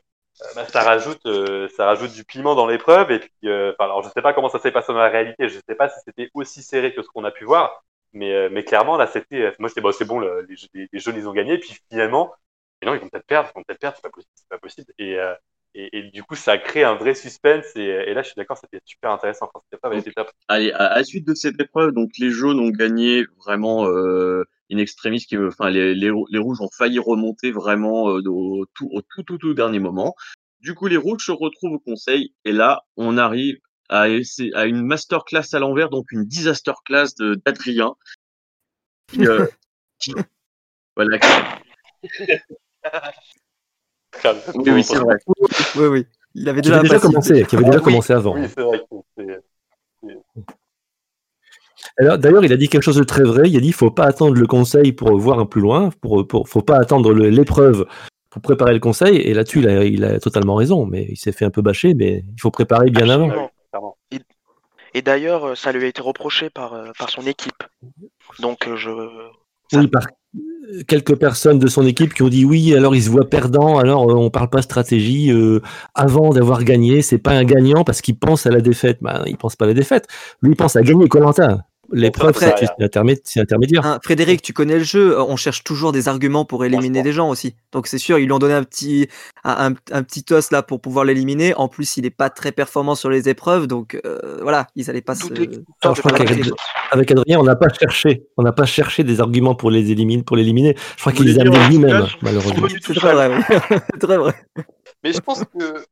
bah, ça rajoute, euh, ça rajoute du piment dans l'épreuve. Et puis, euh, alors, je sais pas comment ça s'est passé dans la réalité. Je sais pas si c'était aussi serré que ce qu'on a pu voir, mais, euh, mais clairement là, c'était. euh, Moi, j'étais bon, c'est bon, le- les, les, les jeunes ils ont gagné. Et puis finalement, mais non, ils vont peut-être perdre, ils vont peut-être perdre, c'est pas possible, c'est pas possible. Et, euh, et, et du coup, ça crée un vrai suspense. Et, là, je suis d'accord, c'était super intéressant. Enfin, était top. Allez, à la suite de cette épreuve, donc les jaunes ont gagné vraiment euh, in extremis, qui, enfin les, les, les rouges ont failli remonter vraiment euh, au, tout, au tout tout tout dernier moment. Du coup, les rouges se retrouvent au conseil et là, on arrive à, à une masterclass à l'envers, donc une disaster class de- d'Adrien. Qui, euh, qui- voilà. Oui, oui, c'est vrai. Oui, oui. Il avait déjà, passé- commencé, qui avait déjà Oui. commencé avant. Oui, c'est vrai que c'est. Alors, D'ailleurs, il a dit quelque chose de très vrai. Il a dit, faut pas attendre le conseil pour voir un plus loin. Pour, pour, faut pas attendre l'épreuve pour préparer le conseil. Et là-dessus, il a, il a totalement raison. Mais il s'est fait un peu bâcher. Mais il faut préparer bien avant. Et d'ailleurs, euh, ça lui a été reproché par, euh, par son équipe. Donc, euh, je. Oui, par quelques personnes de son équipe qui ont dit oui, alors il se voit perdant, alors on parle pas stratégie euh, avant d'avoir gagné, c'est pas un gagnant parce qu'il pense à la défaite. Bah, il pense pas à la défaite. Lui, il pense à gagner Colanta. L'épreuve, c'est c'est intermé- c'est intermédiaire. Hein, Frédéric, tu connais le jeu, euh, on cherche toujours des arguments pour éliminer des gens aussi. Donc c'est sûr, ils lui ont donné un petit, un, un- un petit os là pour pouvoir l'éliminer. En plus, il est pas très performant sur les épreuves, donc euh, voilà, ils allaient pas se... Alors, je crois qu'avec Adrien, on n'a pas cherché, on n'a pas cherché des arguments pour les éliminer, pour l'éliminer. Je crois qu'il les a amenés en lui-même, malheureusement. Très vrai. C'est très vrai. Mais je pense que.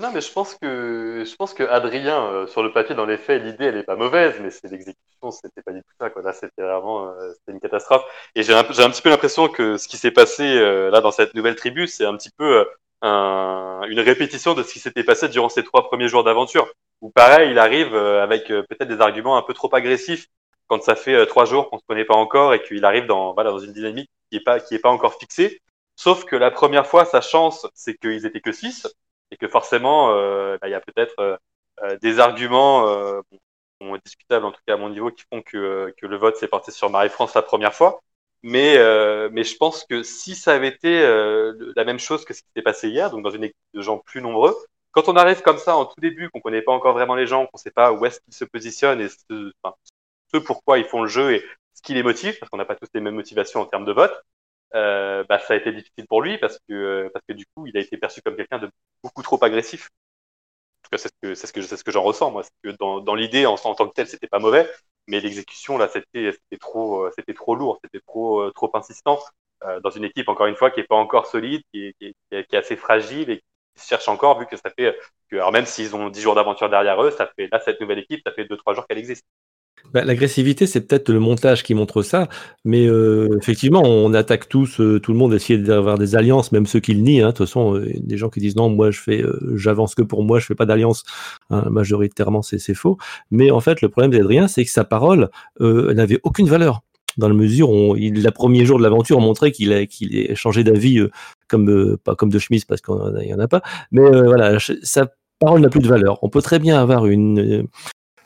Non, mais je pense que je pense que Adrien, euh, sur le papier, dans les faits, l'idée elle est pas mauvaise, mais c'est l'exécution, c'était pas du tout ça. Quoi. Là, c'était vraiment euh, c'était une catastrophe. Et j'ai un, un petit peu l'impression que ce qui s'est passé euh, là dans cette nouvelle tribu, c'est un petit peu euh, un- une répétition de ce qui s'était passé durant ces trois premiers jours d'aventure. Où pareil, il arrive euh, avec euh, peut-être des arguments un peu trop agressifs quand ça fait trois jours qu'on se connaît pas encore et qu'il arrive dans voilà dans une dynamique qui est pas qui est pas encore fixée. Sauf que la première fois, sa chance, c'est qu'ils étaient que six et que forcément, euh, bah, il y a peut-être euh, euh, des arguments bon, discutables, en tout cas à mon niveau, qui font que, le vote s'est porté sur Marie-France la première fois. Mais, je pense que si ça avait été la même chose que ce qui s'est passé hier, donc dans une équipe de gens plus nombreux, quand on arrive comme ça en tout début, qu'on connaît pas encore vraiment les gens, qu'on sait pas où est-ce qu'ils se positionnent et ce pourquoi ils font le jeu et ce qui les motive, parce qu'on n'a pas tous les mêmes motivations en termes de vote, euh, bah, ça a été difficile pour lui parce que, parce que du coup, il a été perçu comme quelqu'un de beaucoup trop agressif. En tout cas, c'est ce que, c'est ce que, c'est ce que j'en ressens, moi. Que dans, dans l'idée, en, tant que tel, c'était pas mauvais, mais l'exécution, là, c'était, c'était trop, euh, c'était trop lourd, c'était trop, euh, trop insistant, euh, dans une équipe, encore une fois, qui est pas encore solide, qui est, qui est, qui est- assez fragile et qui se cherche encore, vu que ça fait, alors même s'ils ont 10 jours d'aventure derrière eux, ça fait, là, cette nouvelle équipe, ça fait 2-3 jours qu'elle existe. Bah, L'agressivité, c'est peut-être le montage qui montre ça, mais euh, effectivement, on attaque tous, euh, tout le monde, essayer d'avoir des alliances, même ceux qui le nient. Hein. De toute façon, euh, des gens qui disent non, moi je fais, euh, j'avance que pour moi, je fais pas d'alliance. Hein, majoritairement, c'est faux. Mais en fait, le problème d'Adrien, c'est que sa parole euh, n'avait aucune valeur. Dans la mesure où il, la premier jour de l'aventure, on montrait qu'il a, qu'il changé d'avis, euh, comme euh, pas comme de chemise parce qu'il y en a pas. Mais euh, voilà, sa parole n'a plus de valeur. On peut très bien avoir une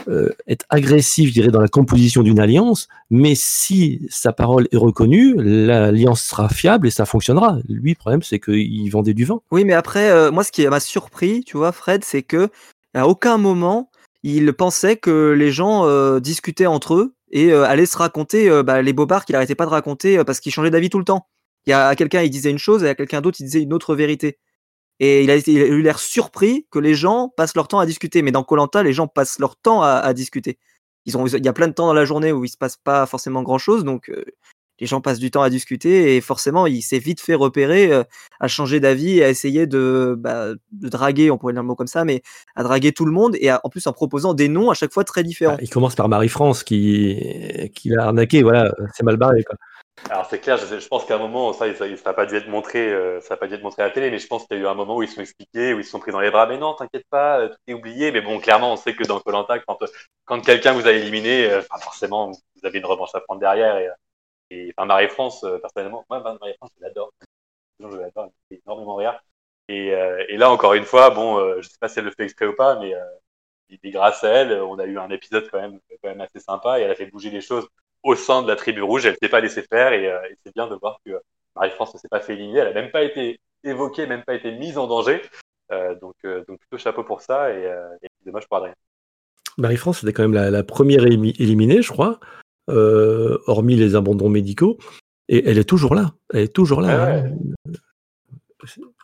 euh, être agressif, je dirais, dans la composition d'une alliance, mais si sa parole est reconnue, l'alliance sera fiable et ça fonctionnera. Lui, le problème, c'est qu'il vendait du vent. Oui, mais après, euh, moi, ce qui m'a surpris, tu vois, Fred, c'est que à aucun moment il pensait que les gens euh, discutaient entre eux et allaient se raconter bah, les bobards qu'il arrêtait pas de raconter parce qu'il changeait d'avis tout le temps. Il y a à quelqu'un il disait une chose et à quelqu'un d'autre il disait une autre vérité. Et il a, eu l'air surpris que les gens passent leur temps à discuter. Mais dans Colanta, les gens passent leur temps à, discuter. Il y a plein de temps dans la journée où il se passe pas forcément grand chose, donc euh, les gens passent du temps à discuter et forcément, il s'est vite fait repérer, euh, à changer d'avis à essayer de, bah, de draguer, on pourrait dire le mot comme ça, mais à draguer tout le monde et en plus en proposant des noms à chaque fois très différents. Ah, il commence par Marie-France qui, l'a arnaqué, voilà, c'est mal barré. Alors c'est clair, je, je pense qu'à un moment, ça, ça, ça n'a pas dû être montré, euh, ça a pas dû être montré à la télé, mais je pense qu'il y a eu un moment où ils se sont expliqués, où ils se sont pris dans les bras. Mais non, t'inquiète pas, euh, tout est oublié. Mais bon, clairement, on sait que dans Colanta, quand quand quelqu'un vous a éliminé, euh, enfin, forcément, vous avez une revanche à prendre derrière. Et, et enfin, Marie-France, euh, personnellement, moi, Marie-France, je l'adore. Je l'adore, elle énormément rire. Et, euh, et là, encore une fois, bon, euh, je sais pas si elle le fait exprès ou pas, mais euh, et grâce à elle, on a eu un épisode quand même, quand même assez sympa et elle a fait bouger les choses au sein de la tribu rouge. Elle s'est pas laissée faire et, euh, et c'est bien de voir que Marie-France ne s'est pas fait éliminer. Elle a même pas été évoquée, même pas été mise en danger. Euh, donc, euh, donc plutôt chapeau pour ça et, euh, et dommage pour Adrien. Marie-France, c'était quand même la, la première éliminée, je crois, euh, hormis les abandons médicaux. Et elle est toujours là. Elle est toujours là. Ouais, hein.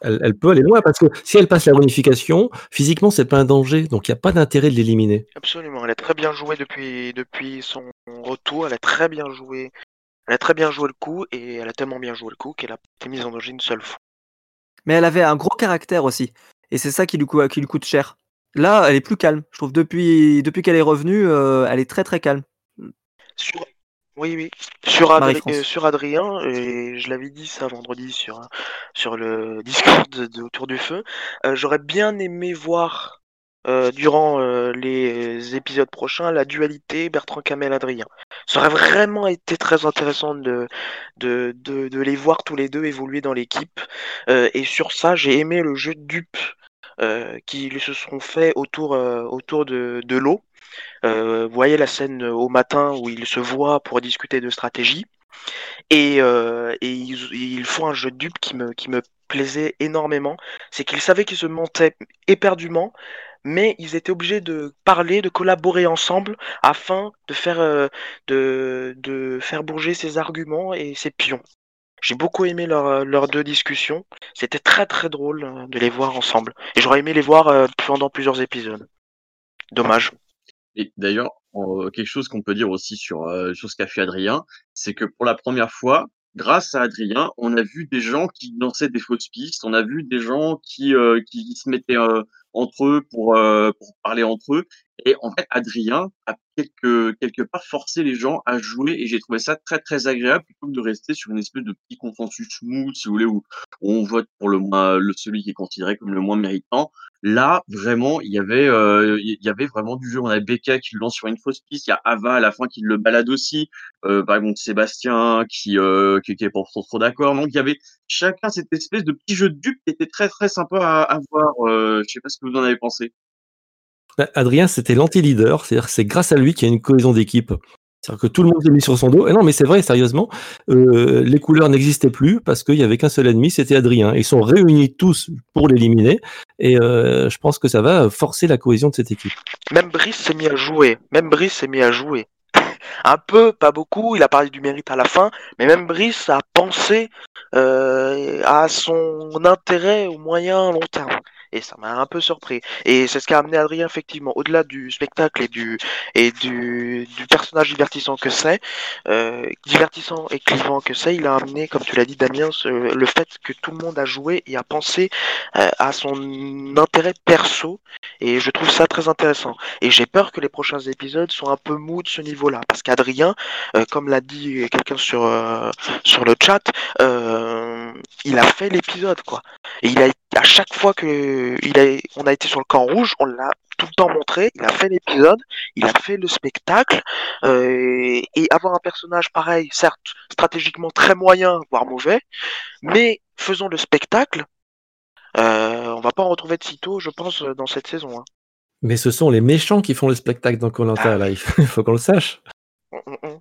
Elle, elle peut aller loin parce que si elle passe la bonification, physiquement, c'est pas un danger. Donc, il n'y a pas d'intérêt de l'éliminer. Absolument, elle a très bien joué depuis, depuis son retour, elle a très bien joué. Elle a très bien joué le coup et elle a tellement bien joué le coup qu'elle a été mise en danger une seule fois. Mais elle avait un gros caractère aussi. Et c'est ça qui lui, coûte, qui lui coûte cher. Là, elle est plus calme. Je trouve depuis, depuis qu'elle est revenue, euh, elle est très très calme. Sur... Oui, oui. Sur, Adri- Marie-France. euh, sur Adrien, et je l'avais dit ça vendredi sur, sur le Discord de, de Autour du Feu, euh, j'aurais bien aimé voir euh, durant euh, les épisodes prochains la dualité Bertrand Camel-Adrien. Ça aurait vraiment été très intéressant de, de, de, les voir tous les deux évoluer dans l'équipe. Euh, et sur ça, j'ai aimé le jeu de dupes qui se seront faits autour, autour de, de l'eau. Vous voyez la scène au matin où ils se voient pour discuter de stratégie. Et, et ils, ils font un jeu de dupes qui me, qui me plaisait énormément. C'est qu'ils savaient qu'ils se mentaient éperdument, mais ils étaient obligés de parler, de collaborer ensemble afin de faire, euh, de, de faire bouger ses arguments et ses pions. J'ai beaucoup aimé leur- leurs deux discussions. C'était très très drôle euh, de les voir ensemble. Et j'aurais aimé les voir euh, pendant plusieurs épisodes. Dommage. Et d'ailleurs, euh, quelque chose qu'on peut dire aussi sur, euh, sur ce qu'a fait Adrien, c'est que pour la première fois, grâce à Adrien, on a vu des gens qui lançaient des fausses pistes, on a vu des gens qui, euh, qui se mettaient euh, entre eux pour, euh, pour parler entre eux. Et en fait, Adrien a quelque, quelque part forcé les gens à jouer et j'ai trouvé ça très très agréable plutôt que de rester sur une espèce de petit consensus smooth, si vous voulez, où on vote pour le moins, le, celui qui est considéré comme le moins méritant. Là, vraiment, il y avait, euh, il y avait vraiment du jeu. On a Becca qui le lance sur une fausse piste. Il y a Ava à la fin qui le balade aussi. Euh, par exemple, Sébastien qui, euh, qui, est pas trop, trop d'accord. Donc, il y avait chacun cette espèce de petit jeu de dupe qui était très, très sympa à, à voir. Euh, je sais pas ce que vous en avez pensé. Bah, Adrien, c'était l'anti-leader, c'est-à-dire c'est grâce à lui qu'il y a une cohésion d'équipe. C'est-à-dire que tout le monde s'est mis sur son dos. Non, mais c'est vrai, sérieusement, euh, les couleurs n'existaient plus parce qu'il y avait qu'un seul ennemi, c'était Adrien. Ils sont réunis tous pour l'éliminer. Et euh, je pense que ça va forcer la cohésion de cette équipe. Même Brice s'est mis à jouer. Même Brice s'est mis à jouer. Un peu, pas beaucoup. Il a parlé du mérite à la fin, mais même Brice a pensé euh, à son intérêt au moyen long terme. Et ça m'a un peu surpris. Et c'est ce qui a amené Adrien, effectivement, au-delà du spectacle et du, et du, du personnage divertissant que c'est, euh, divertissant et clivant que c'est, il a amené, comme tu l'as dit, Damien, le fait que tout le monde a joué et a pensé euh, à son intérêt perso. Et je trouve ça très intéressant. Et j'ai peur que les prochains épisodes soient un peu mous de ce niveau-là. Parce qu'Adrien, euh, comme l'a dit quelqu'un sur, euh, sur le chat, euh, il a fait l'épisode, quoi. Et il a, à chaque fois que il a, on a été sur le camp rouge, on l'a tout le temps montré. Il a fait l'épisode, il a fait le spectacle. euh, et avoir un personnage pareil, certes, stratégiquement très moyen, voire mauvais, mais faisons le spectacle. Euh, on va pas en retrouver de sitôt, je pense, dans cette saison. hein. Mais ce sont les méchants qui font le spectacle dans Colanta, Ah là. Il faut qu'on le sache. Mm, mm, mm.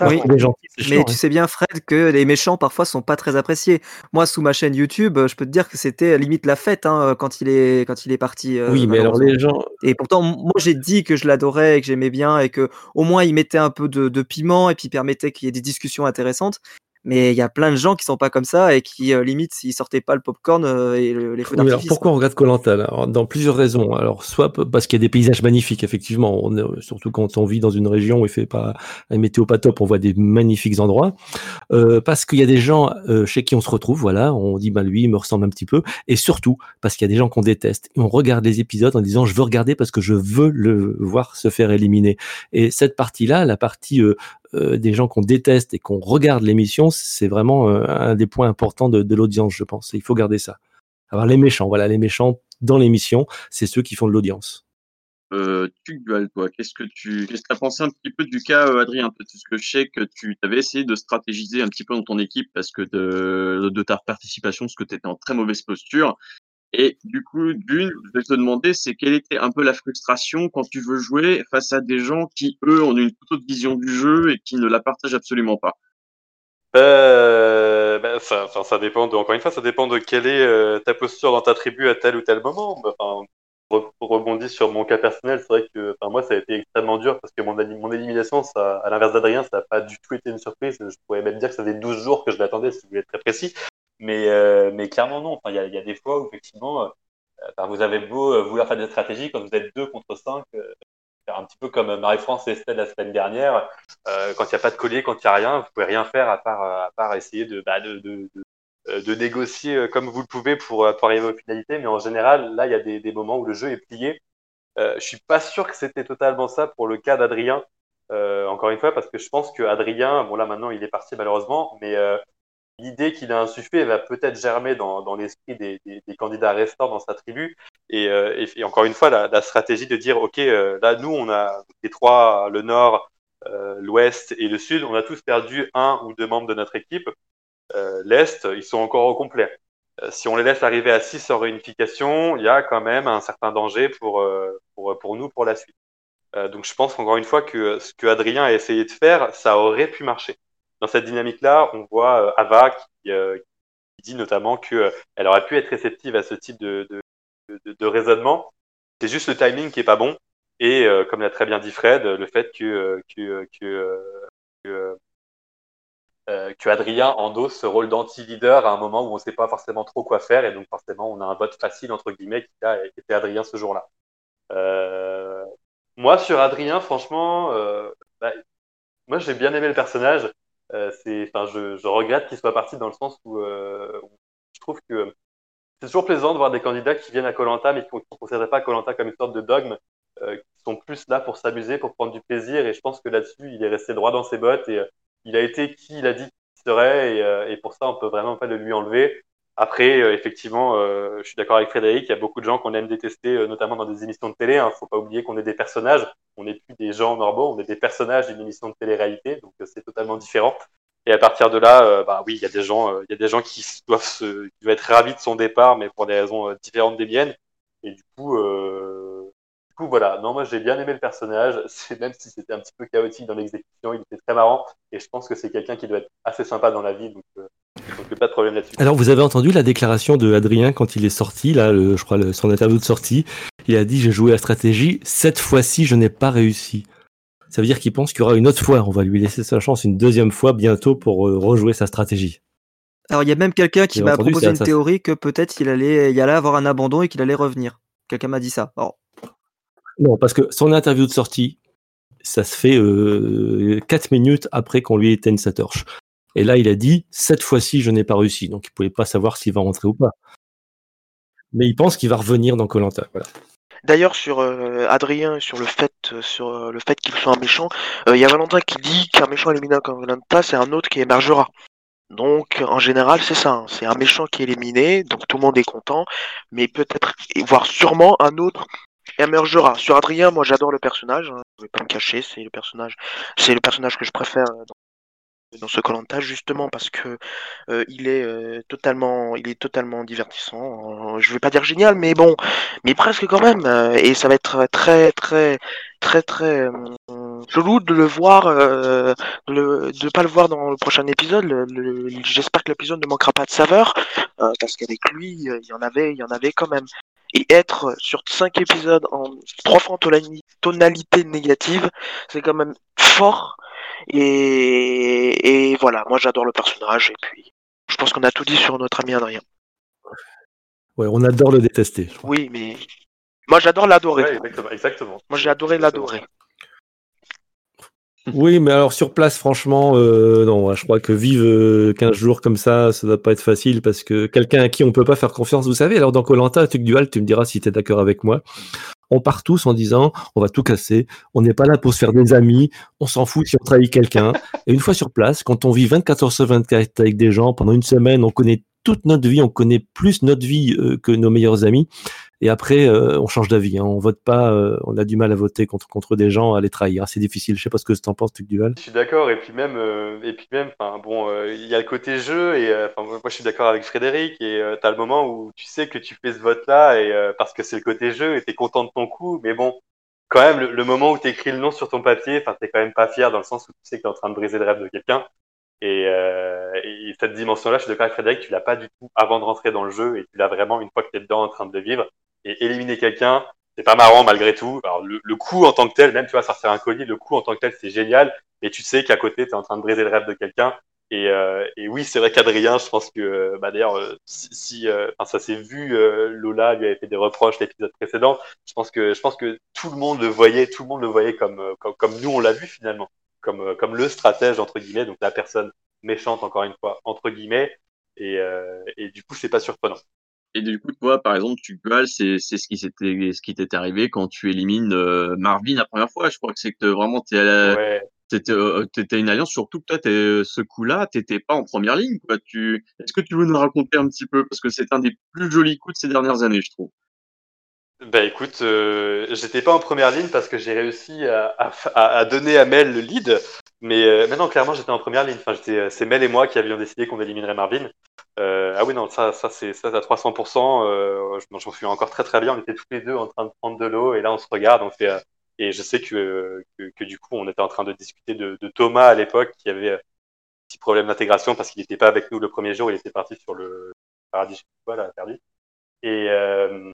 Oui, Les gentils, c'est Mais tu sais bien, Fred, que les méchants parfois sont pas très appréciés. Moi, sous ma chaîne YouTube, je peux te dire que c'était limite la fête hein, quand il est quand il est parti. euh, Oui, mais alors les gens, Et pourtant, moi, j'ai dit que je l'adorais et que j'aimais bien et que au moins il mettait un peu de, de piment et puis il permettait qu'il y ait des discussions intéressantes. Mais il y a plein de gens qui sont pas comme ça et qui, euh, limite, s'ils sortaient pas le popcorn euh, et le- les feux Oui, d'artifice. pourquoi on regarde Colanta Dans plusieurs raisons. Alors soit parce qu'il y a des paysages magnifiques, effectivement, on est- surtout quand on vit dans une région où il fait pas un météo pas top, on voit des magnifiques endroits. Euh, parce qu'il y a des gens euh, chez qui on se retrouve, voilà, on dit bah lui il me ressemble un petit peu, et surtout parce qu'il y a des gens qu'on déteste. Et on regarde les épisodes en disant je veux regarder parce que je veux le voir se faire éliminer. Et cette partie-là, la partie euh, euh, des gens qu'on déteste et qu'on regarde l'émission, c'est vraiment euh, un des points importants de, l'audience, je pense. Il faut garder ça. Alors les méchants, voilà, les méchants dans l'émission, c'est ceux qui font de l'audience. Euh, tu dual, qu'est-ce que tu qu'est-ce que as pensé un petit peu du cas, euh, Adrien? Parce que je sais que tu avais essayé de stratégiser un petit peu dans ton équipe parce que de, de ta participation, parce que tu étais en très mauvaise posture. Et du coup, d'une, je vais te demander, c'est quelle était un peu la frustration quand tu veux jouer face à des gens qui, eux, ont une toute autre vision du jeu et qui ne la partagent absolument pas? Euh, bah, ça, enfin, ça dépend de, encore une fois, ça dépend de quelle est euh, ta posture dans ta tribu à tel ou tel moment. Enfin, re- rebondis sur mon cas personnel, c'est vrai que enfin, moi, ça a été extrêmement dur parce que mon, mon élimination, ça, à l'inverse d'Adrien, ça n'a pas du tout été une surprise. Je pourrais même dire que ça faisait 12 jours que je l'attendais, si vous voulez être très précis. Mais, euh, mais clairement, non. Enfin, il y a, il y a des fois où, effectivement, euh, enfin, vous avez beau euh, vouloir faire des stratégies quand vous êtes deux contre cinq, euh, un petit peu comme Marie-France et Estelle la semaine dernière. Euh, quand il n'y a pas de collier, quand il n'y a rien, vous pouvez rien faire à part, euh, à part essayer de, bah, de, de, de, euh, de négocier euh, comme vous le pouvez pour, euh, pour arriver aux finalités. Mais en général, là, il y a des, des moments où le jeu est plié. Euh, je suis pas sûr que c'était totalement ça pour le cas d'Adrien. Euh, encore une fois, parce que je pense que Adrien, bon là maintenant il est parti malheureusement, mais euh, l'idée qu'il a insufflée va peut-être germer dans, dans l'esprit des, des, candidats restants dans sa tribu. Et, euh, encore une fois, la, stratégie de dire, OK, euh, là, nous, on a les trois, le nord, euh, l'ouest et le sud, on a tous perdu un ou deux membres de notre équipe. L'est, ils sont encore au complet. Si on les laisse arriver à 6 en réunification, il y a quand même un certain danger pour, pour, pour nous pour la suite. Donc je pense encore une fois que ce que Adrien a essayé de faire, ça aurait pu marcher dans cette dynamique-là, on voit euh, Ava qui, euh, qui, dit notamment qu'elle euh, aurait pu être réceptive à ce type de, raisonnement. C'est juste le timing qui est pas bon. Et comme l'a très bien dit Fred, le fait que, que, que, que, que Adrien endosse ce rôle d'anti-leader à un moment où on ne sait pas forcément trop quoi faire. Et donc forcément, on a un vote facile, entre guillemets, qui a été Adrien ce jour-là. Moi, sur Adrien, franchement, bah, moi j'ai bien aimé le personnage. Euh, c'est, enfin, je, je regrette qu'il soit parti dans le sens où, euh, où je trouve que c'est toujours plaisant de voir des candidats qui viennent à Colanta mais qui ne considèrent pas Colanta comme une sorte de dogme, euh, qui sont plus là pour s'amuser, pour prendre du plaisir. Et je pense que là-dessus, il est resté droit dans ses bottes et il a été qui il a dit qu'il serait. Et, et, pour ça, on peut vraiment pas le lui enlever. Après, effectivement, je suis d'accord avec Frédéric. Il y a beaucoup de gens qu'on aime détester, notamment dans des émissions de télé. Il hein. ne faut pas oublier qu'on est des personnages. On n'est plus des gens normaux, on est des personnages d'une émission de télé-réalité, donc c'est totalement différent. Et à partir de là, euh, bah oui, il y a des gens, euh, y a des gens qui doivent se, qui doivent être ravis de son départ, mais pour des raisons euh, différentes des miennes. Et du coup, du coup, voilà. Non, moi j'ai bien aimé le personnage. Même si c'était un petit peu chaotique dans l'exécution, il était très marrant. Et je pense que c'est quelqu'un qui doit être assez sympa dans la vie, donc pas de problème là-dessus. Alors, vous avez entendu la déclaration de Adrien quand il est sorti, là, le, je crois, le, son interview de sortie. Il a dit J'ai joué la stratégie, cette fois-ci, je n'ai pas réussi. Ça veut dire qu'il pense qu'il y aura une autre fois. On va lui laisser sa chance une deuxième fois bientôt pour euh, rejouer sa stratégie. Alors, il y a même quelqu'un qui m'a proposé ça, une ça, théorie que peut-être il allait y allait avoir un abandon et qu'il allait revenir. Quelqu'un m'a dit ça. Alors... Non, parce que son interview de sortie, ça se fait euh, 4 minutes après qu'on lui éteigne sa torche. Et là, il a dit cette fois-ci, je n'ai pas réussi. Donc, il ne pouvait pas savoir s'il va rentrer ou pas. Mais il pense qu'il va revenir dans Colanta. Voilà. D'ailleurs, sur euh, Adrien, sur le fait, euh, sur euh, le fait qu'il soit un méchant, il y a Valentin qui dit qu'un méchant éliminé comme Colanta, c'est un autre qui émergera. Donc, en général, c'est ça. Hein. C'est un méchant qui est éliminé, donc tout le monde est content, mais peut-être, voire sûrement, un autre émergera. Sur Adrien, moi, j'adore le personnage. Hein. Je vais pas me cacher, c'est le personnage, c'est le personnage que je préfère dans ce Colanta justement parce que euh, il est euh, totalement il est totalement divertissant. Euh, je vais pas dire génial mais bon mais presque quand même et ça va être très très très très chelou de le voir de le, de pas le voir dans le prochain épisode. J'espère que l'épisode ne manquera pas de saveur parce qu'avec lui il y en avait il y en avait quand même. Et être sur cinq épisodes en trois fois tonalité négative c'est quand même fort Et, et voilà, moi j'adore le personnage et puis je pense qu'on a tout dit sur notre ami Adrien. Ouais, on adore le détester. Oui, mais moi j'adore l'adorer. Ouais, exactement, exactement. Moi j'ai adoré l'adorer. Oui, mais alors sur place, franchement, euh, non, je crois que vivre euh, 15 jours comme ça, ça doit pas être facile parce que quelqu'un à qui on peut pas faire confiance, vous savez, alors dans Colanta, truc dual, tu me diras si tu es d'accord avec moi. On part tous en disant on va tout casser, on n'est pas là pour se faire des amis, on s'en fout si on trahit quelqu'un. Et une fois sur place, quand on vit 24 heures sur 24 avec des gens pendant une semaine, on connaît toute notre vie, on connaît plus notre vie euh, que nos meilleurs amis. Et après, euh, on change d'avis. Hein. On vote pas, euh, on a du mal à voter contre contre des gens, à les trahir. C'est difficile. Je sais pas ce que tu en penses, truc dual. Je suis d'accord, et puis même, euh, et puis même, bon, euh, il y a le côté jeu, et euh, moi je suis d'accord avec Frédéric, et euh, t'as le moment où tu sais que tu fais ce vote-là, et parce que c'est le côté jeu, et t'es content de ton coup, mais bon, quand même le, le moment où t'écris le nom sur ton papier, enfin t'es quand même pas fier dans le sens où tu sais que t'es en train de briser le rêve de quelqu'un, et, euh, et cette dimension-là, je suis d'accord avec Frédéric, tu l'as pas du tout avant de rentrer dans le jeu, et tu l'as vraiment une fois que t'es dedans en train de le vivre, et éliminer quelqu'un. C'est pas marrant malgré tout. Alors le, coup en tant que tel, même tu vois sortir un colis, le coup en tant que tel c'est génial, mais tu sais qu'à côté tu es en train de briser le rêve de quelqu'un. Et, euh, et oui, c'est vrai qu'Adrien, je pense que euh, bah, d'ailleurs, euh, si, ça s'est vu, Lola lui avait fait des reproches l'épisode précédent. Je pense que je pense que tout le monde le voyait, tout le monde le voyait comme comme, nous on l'a vu finalement, comme comme le stratège entre guillemets, donc la personne méchante encore une fois entre guillemets. Et, et du coup, c'est pas surprenant. Et du coup, toi, par exemple, tu c'est c'est ce qui s'était ce qui t'est arrivé quand tu élimines euh, Marvin la première fois. Je crois que c'est que vraiment t'es la- Ouais. t'étais euh, t'étais une alliance. Surtout que toi, t'es ce coup-là, t'étais pas en première ligne. Quoi. Tu est-ce que tu veux nous raconter un petit peu? Parce que c'est un des plus jolis coups de ces dernières années, je trouve. Bah écoute, euh, j'étais pas en première ligne parce que j'ai réussi à, à, donner à Mel le lead, mais euh, maintenant clairement j'étais en première ligne. Enfin, j'étais, c'est Mel et moi qui avions décidé qu'on éliminerait Marvin. Euh, ah oui non, ça, ça c'est ça à 300%. Euh, je m'en souviens encore très très bien. On était tous les deux en train de prendre de l'eau et là on se regarde, on fait. euh, et je sais que, euh, que du coup on était en train de discuter de, Thomas à l'époque qui avait un petit problème d'intégration parce qu'il n'était pas avec nous le premier jour, il était parti sur le paradis, je sais pas, là, perdu. Et euh,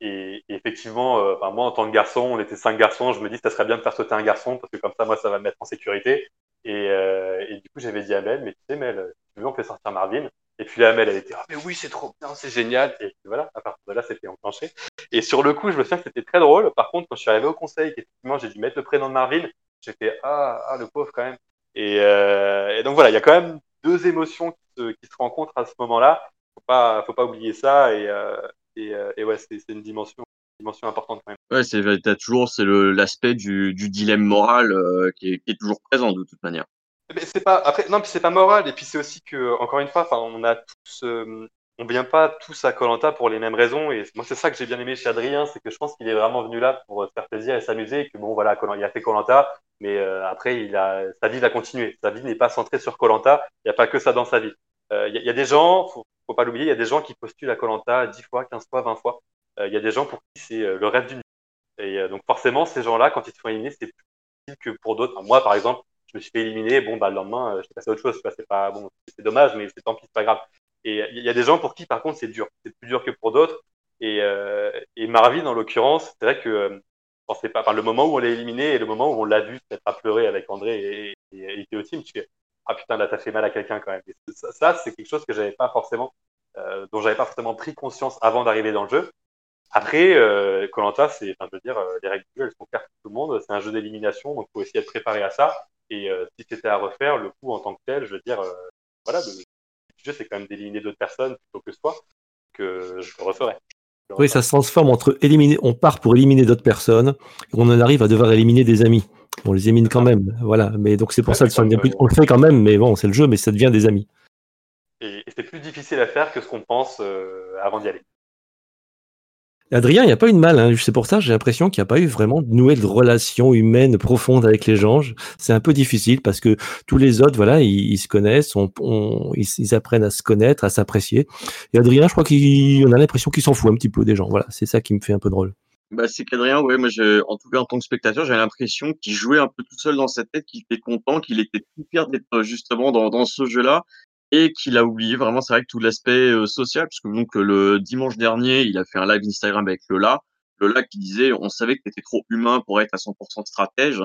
et, et effectivement, euh, enfin, moi, en tant que garçon, on était cinq garçons. Je me dis, ça serait bien de faire sauter un garçon parce que comme ça, moi, ça va me mettre en sécurité. Et, euh, et du coup, j'avais dit à Mel, mais tu sais, Mel, tu veux, on fait sortir Marvin? Et puis là, Mel, elle était, ah, mais oui, c'est trop bien, c'est génial. Et puis voilà, à partir de là, c'était enclenché. Et sur le coup, je me souviens que c'était très drôle. Par contre, quand je suis arrivé au conseil, qu'effectivement, j'ai dû mettre le prénom de Marvin, j'ai fait, ah, ah, le pauvre quand même. Et, euh, et donc voilà, il y a quand même deux émotions qui se, qui se rencontrent à ce moment-là. Faut pas, faut pas oublier ça. Et, euh, et, euh, et ouais, c'est une dimension, une dimension importante quand même. Ouais, c'est t'as toujours c'est le l'aspect du, du dilemme moral euh, qui, est, qui est toujours présent de toute manière. Mais c'est pas après non puis c'est pas moral et puis c'est aussi que encore une fois enfin on a tous euh, on vient pas tous à Colanta pour les mêmes raisons et moi c'est ça que j'ai bien aimé chez Adrien c'est que je pense qu'il est vraiment venu là pour se faire plaisir et s'amuser et que bon voilà il a fait Colanta mais euh, après il a sa vie va continuer. Sa vie n'est pas centrée sur Colanta il y a pas que ça dans sa vie. Euh, il y, a- il y a des gens faut, faut pas l'oublier il y a des gens qui postulent à Colanta 10 fois 15 fois 20 fois. Euh, il y a des gens pour qui c'est euh, le rêve d'une vie. Et euh, donc forcément ces gens là quand ils se font éliminer c'est plus difficile que pour d'autres. Moi par exemple je me suis fait éliminer. Bon, bah, le lendemain, euh, j'étais passé à autre chose. C'est pas bon, c'est dommage, mais c'est tant pis, c'est pas grave. Et il y a des gens pour qui, par contre, c'est dur. C'est plus dur que pour d'autres. Et, euh, et Marvin, en l'occurrence, c'est vrai que euh, je pensais pas. Enfin, le moment où on l'a éliminé et le moment où on l'a vu se mettre à pleurer avec André et, et, et tu fais ah putain, là, t'as fait mal à quelqu'un quand même. Ça, c'est quelque chose que j'avais pas forcément, euh, dont j'avais pas forcément pris conscience avant d'arriver dans le jeu. Après, euh, Colanta, c'est, enfin, je veux dire, euh, les règles du jeu, elles sont claires pour tout le monde. C'est un jeu d'élimination, donc faut essayer d'être préparé à ça. Et euh, si c'était à refaire, le coup en tant que tel, je veux dire, euh, voilà, le, jeu, c'est quand même d'éliminer d'autres personnes plutôt que soi, que je le referais. Je le Oui, referais. ça se transforme entre éliminer, on part pour éliminer d'autres personnes, et on en arrive à devoir éliminer des amis. On les élimine quand même, voilà. Mais donc c'est pour Ouais, ça que ça devient plus- on le fait quand même, mais bon, c'est le jeu, mais ça devient des amis. Et, et c'est plus difficile à faire que ce qu'on pense euh, avant d'y aller. Adrien, il n'y a pas eu de mal. Hein. C'est pour ça j'ai l'impression qu'il n'y a pas eu vraiment de nouvelle relation humaine profonde avec les gens. C'est un peu difficile parce que tous les autres, voilà, ils, se connaissent, on, on- ils, apprennent à se connaître, à s'apprécier. Et Adrien, je crois qu'on a l'impression qu'il s'en fout un petit peu des gens. Voilà, c'est ça qui me fait un peu drôle. Bah, c'est qu'Adrien, ouais, moi, je, en tout cas, en tant que spectateur, j'avais l'impression qu'il jouait un peu tout seul dans sa tête, qu'il était content, qu'il était fier d'être justement dans ce jeu-là et qu'il a oublié vraiment, c'est vrai que tout l'aspect euh, social, parce que donc euh, le dimanche dernier, il a fait un live Instagram avec Lola. Lola qui disait, on savait que t'étais trop humain pour être à 100% stratège.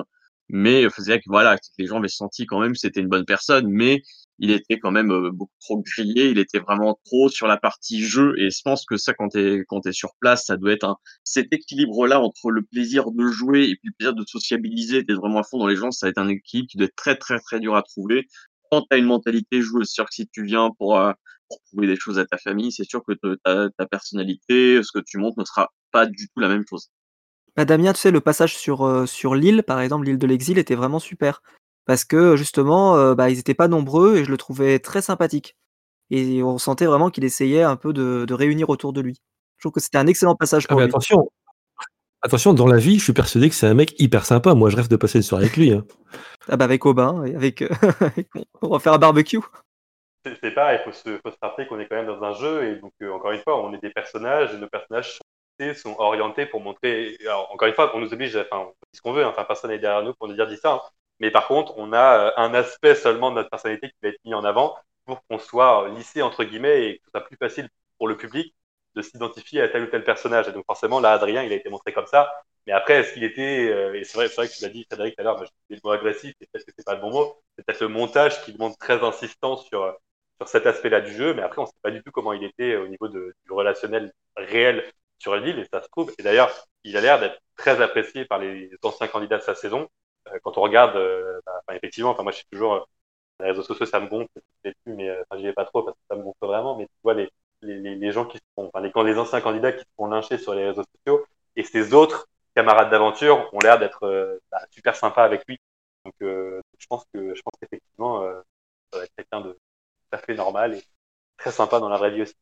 mais faisait que voilà, les gens avaient senti quand même que c'était une bonne personne, mais il était quand même euh, beaucoup trop grillé, il était vraiment trop sur la partie jeu, et je pense que ça, quand t'es quand es sur place, ça doit être un cet équilibre-là entre le plaisir de jouer et puis le plaisir de sociabiliser, d'être vraiment à fond dans les gens, ça va être un équilibre qui doit être très très très dur à trouver. Quand tu as une mentalité joueuse, c'est sûr que si tu viens pour, euh, pour prouver des choses à ta famille, c'est sûr que ta, ta personnalité, ce que tu montres ne sera pas du tout la même chose. Bah, Damien, tu sais, le passage sur, sur l'île, par exemple, l'île de l'exil était vraiment super. Parce que, justement, heu, bah, ils étaient pas nombreux et je le trouvais très sympathique. Et on sentait vraiment qu'il essayait un peu de de réunir autour de lui. Je trouve que c'était un excellent passage Ah pour mais lui. attention attention, dans la vie, je suis persuadé que c'est un mec hyper sympa. Moi, je rêve de passer une soirée avec lui, hein. Ah bah, avec Aubin et avec, heu, on va faire un barbecue. C'est c'est pareil, il faut se, faut se rappeler qu'on est quand même dans un jeu et donc euh, encore une fois, on est des personnages et nos personnages sont, sont orientés pour montrer. Alors encore une fois, on nous oblige, à- enfin, on dit ce qu'on veut, hein, enfin personne n'est derrière nous pour nous dire dis ça. hein. Mais par contre, on a euh, un aspect seulement de notre personnalité qui va être mis en avant pour qu'on soit euh, lissé entre guillemets et que ce soit plus facile pour le public de s'identifier à tel ou tel personnage. Et donc forcément, là, Adrien, il a été montré comme ça. Mais après, est-ce qu'il était, euh, et c'est vrai, vrai que tu l'as dit, Frédéric, tout à l'heure, j'ai le mot agressif, et peut-être que c'est pas le bon mot, c'est peut-être le montage qui demande très insistant sur, euh, sur cet aspect-là du jeu, mais après, on sait pas du tout comment il était au niveau de, du relationnel réel sur l'île, et ça se trouve. Et d'ailleurs, il a l'air d'être très apprécié par les anciens candidats de sa saison. Euh, quand on regarde, bah, effectivement, enfin, moi, je suis toujours, les réseaux sociaux, ça me gonfle, mais enfin, j'y vais pas trop parce que ça me gonfle vraiment, mais tu vois, les, les, les, les gens qui se font, enfin, les, les anciens candidats qui se font lyncher sur les réseaux sociaux, et ces autres camarades d'aventure ont l'air d'être euh, bah, super sympas avec lui. Donc, euh, je pense que, je pense qu'effectivement, euh, ça va être quelqu'un de tout à fait normal et très sympa dans la vraie vie aussi.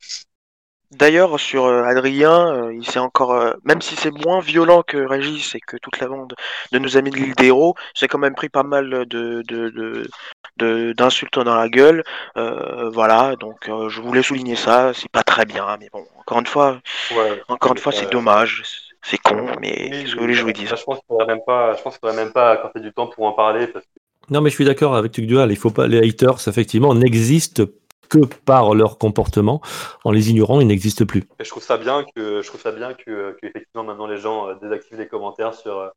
D'ailleurs, sur euh, Adrien, euh, il s'est encore, euh, même si c'est moins violent que Régis et que toute la bande de nos amis de l'île des héros, j'ai quand même pris pas mal de, de, de, de- d'insultes dans la gueule. Euh, voilà, donc euh, je voulais souligner ça. C'est pas très bien, mais bon, encore une fois, Ouais, encore une fois, c'est dommage, c'est con, mais qu'est-ce que vous oui, voulez que je vous ça, je pense qu'il faudrait même pas, je pense même pas accorder du temps pour en parler parce que Non, mais je suis d'accord avec Tuc Dual. Il faut pas, les haters, effectivement, n'existent que par leur comportement. En les ignorant, ils n'existent plus. et je trouve ça bien que, je trouve ça bien que, que effectivement maintenant les gens euh, désactivent les commentaires sur, euh,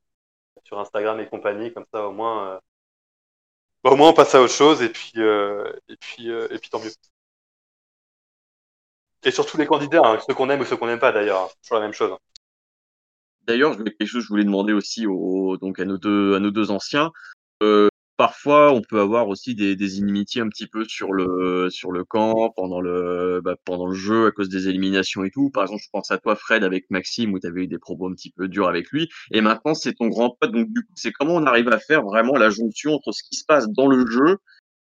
sur Instagram et compagnie, comme ça au moins, euh, bah, au moins on passe à autre chose et puis, euh, et puis, euh, et puis tant mieux. Et sur tous les candidats, hein, ceux qu'on aime ou ceux qu'on n'aime pas d'ailleurs, hein, c'est toujours la même chose. D'ailleurs, je voulais quelque chose, je voulais demander aussi aux, donc à nos deux, à nos deux anciens. Parfois, on peut avoir aussi des, des inimitiés un petit peu sur le, sur le camp, pendant le, bah, pendant le jeu, à cause des éliminations et tout. Par exemple, je pense à toi, Fred, avec Maxime, où tu avais eu des propos un petit peu durs avec lui. Et maintenant, c'est ton grand pote. Donc, du coup, c'est comment on arrive à faire vraiment la jonction entre ce qui se passe dans le jeu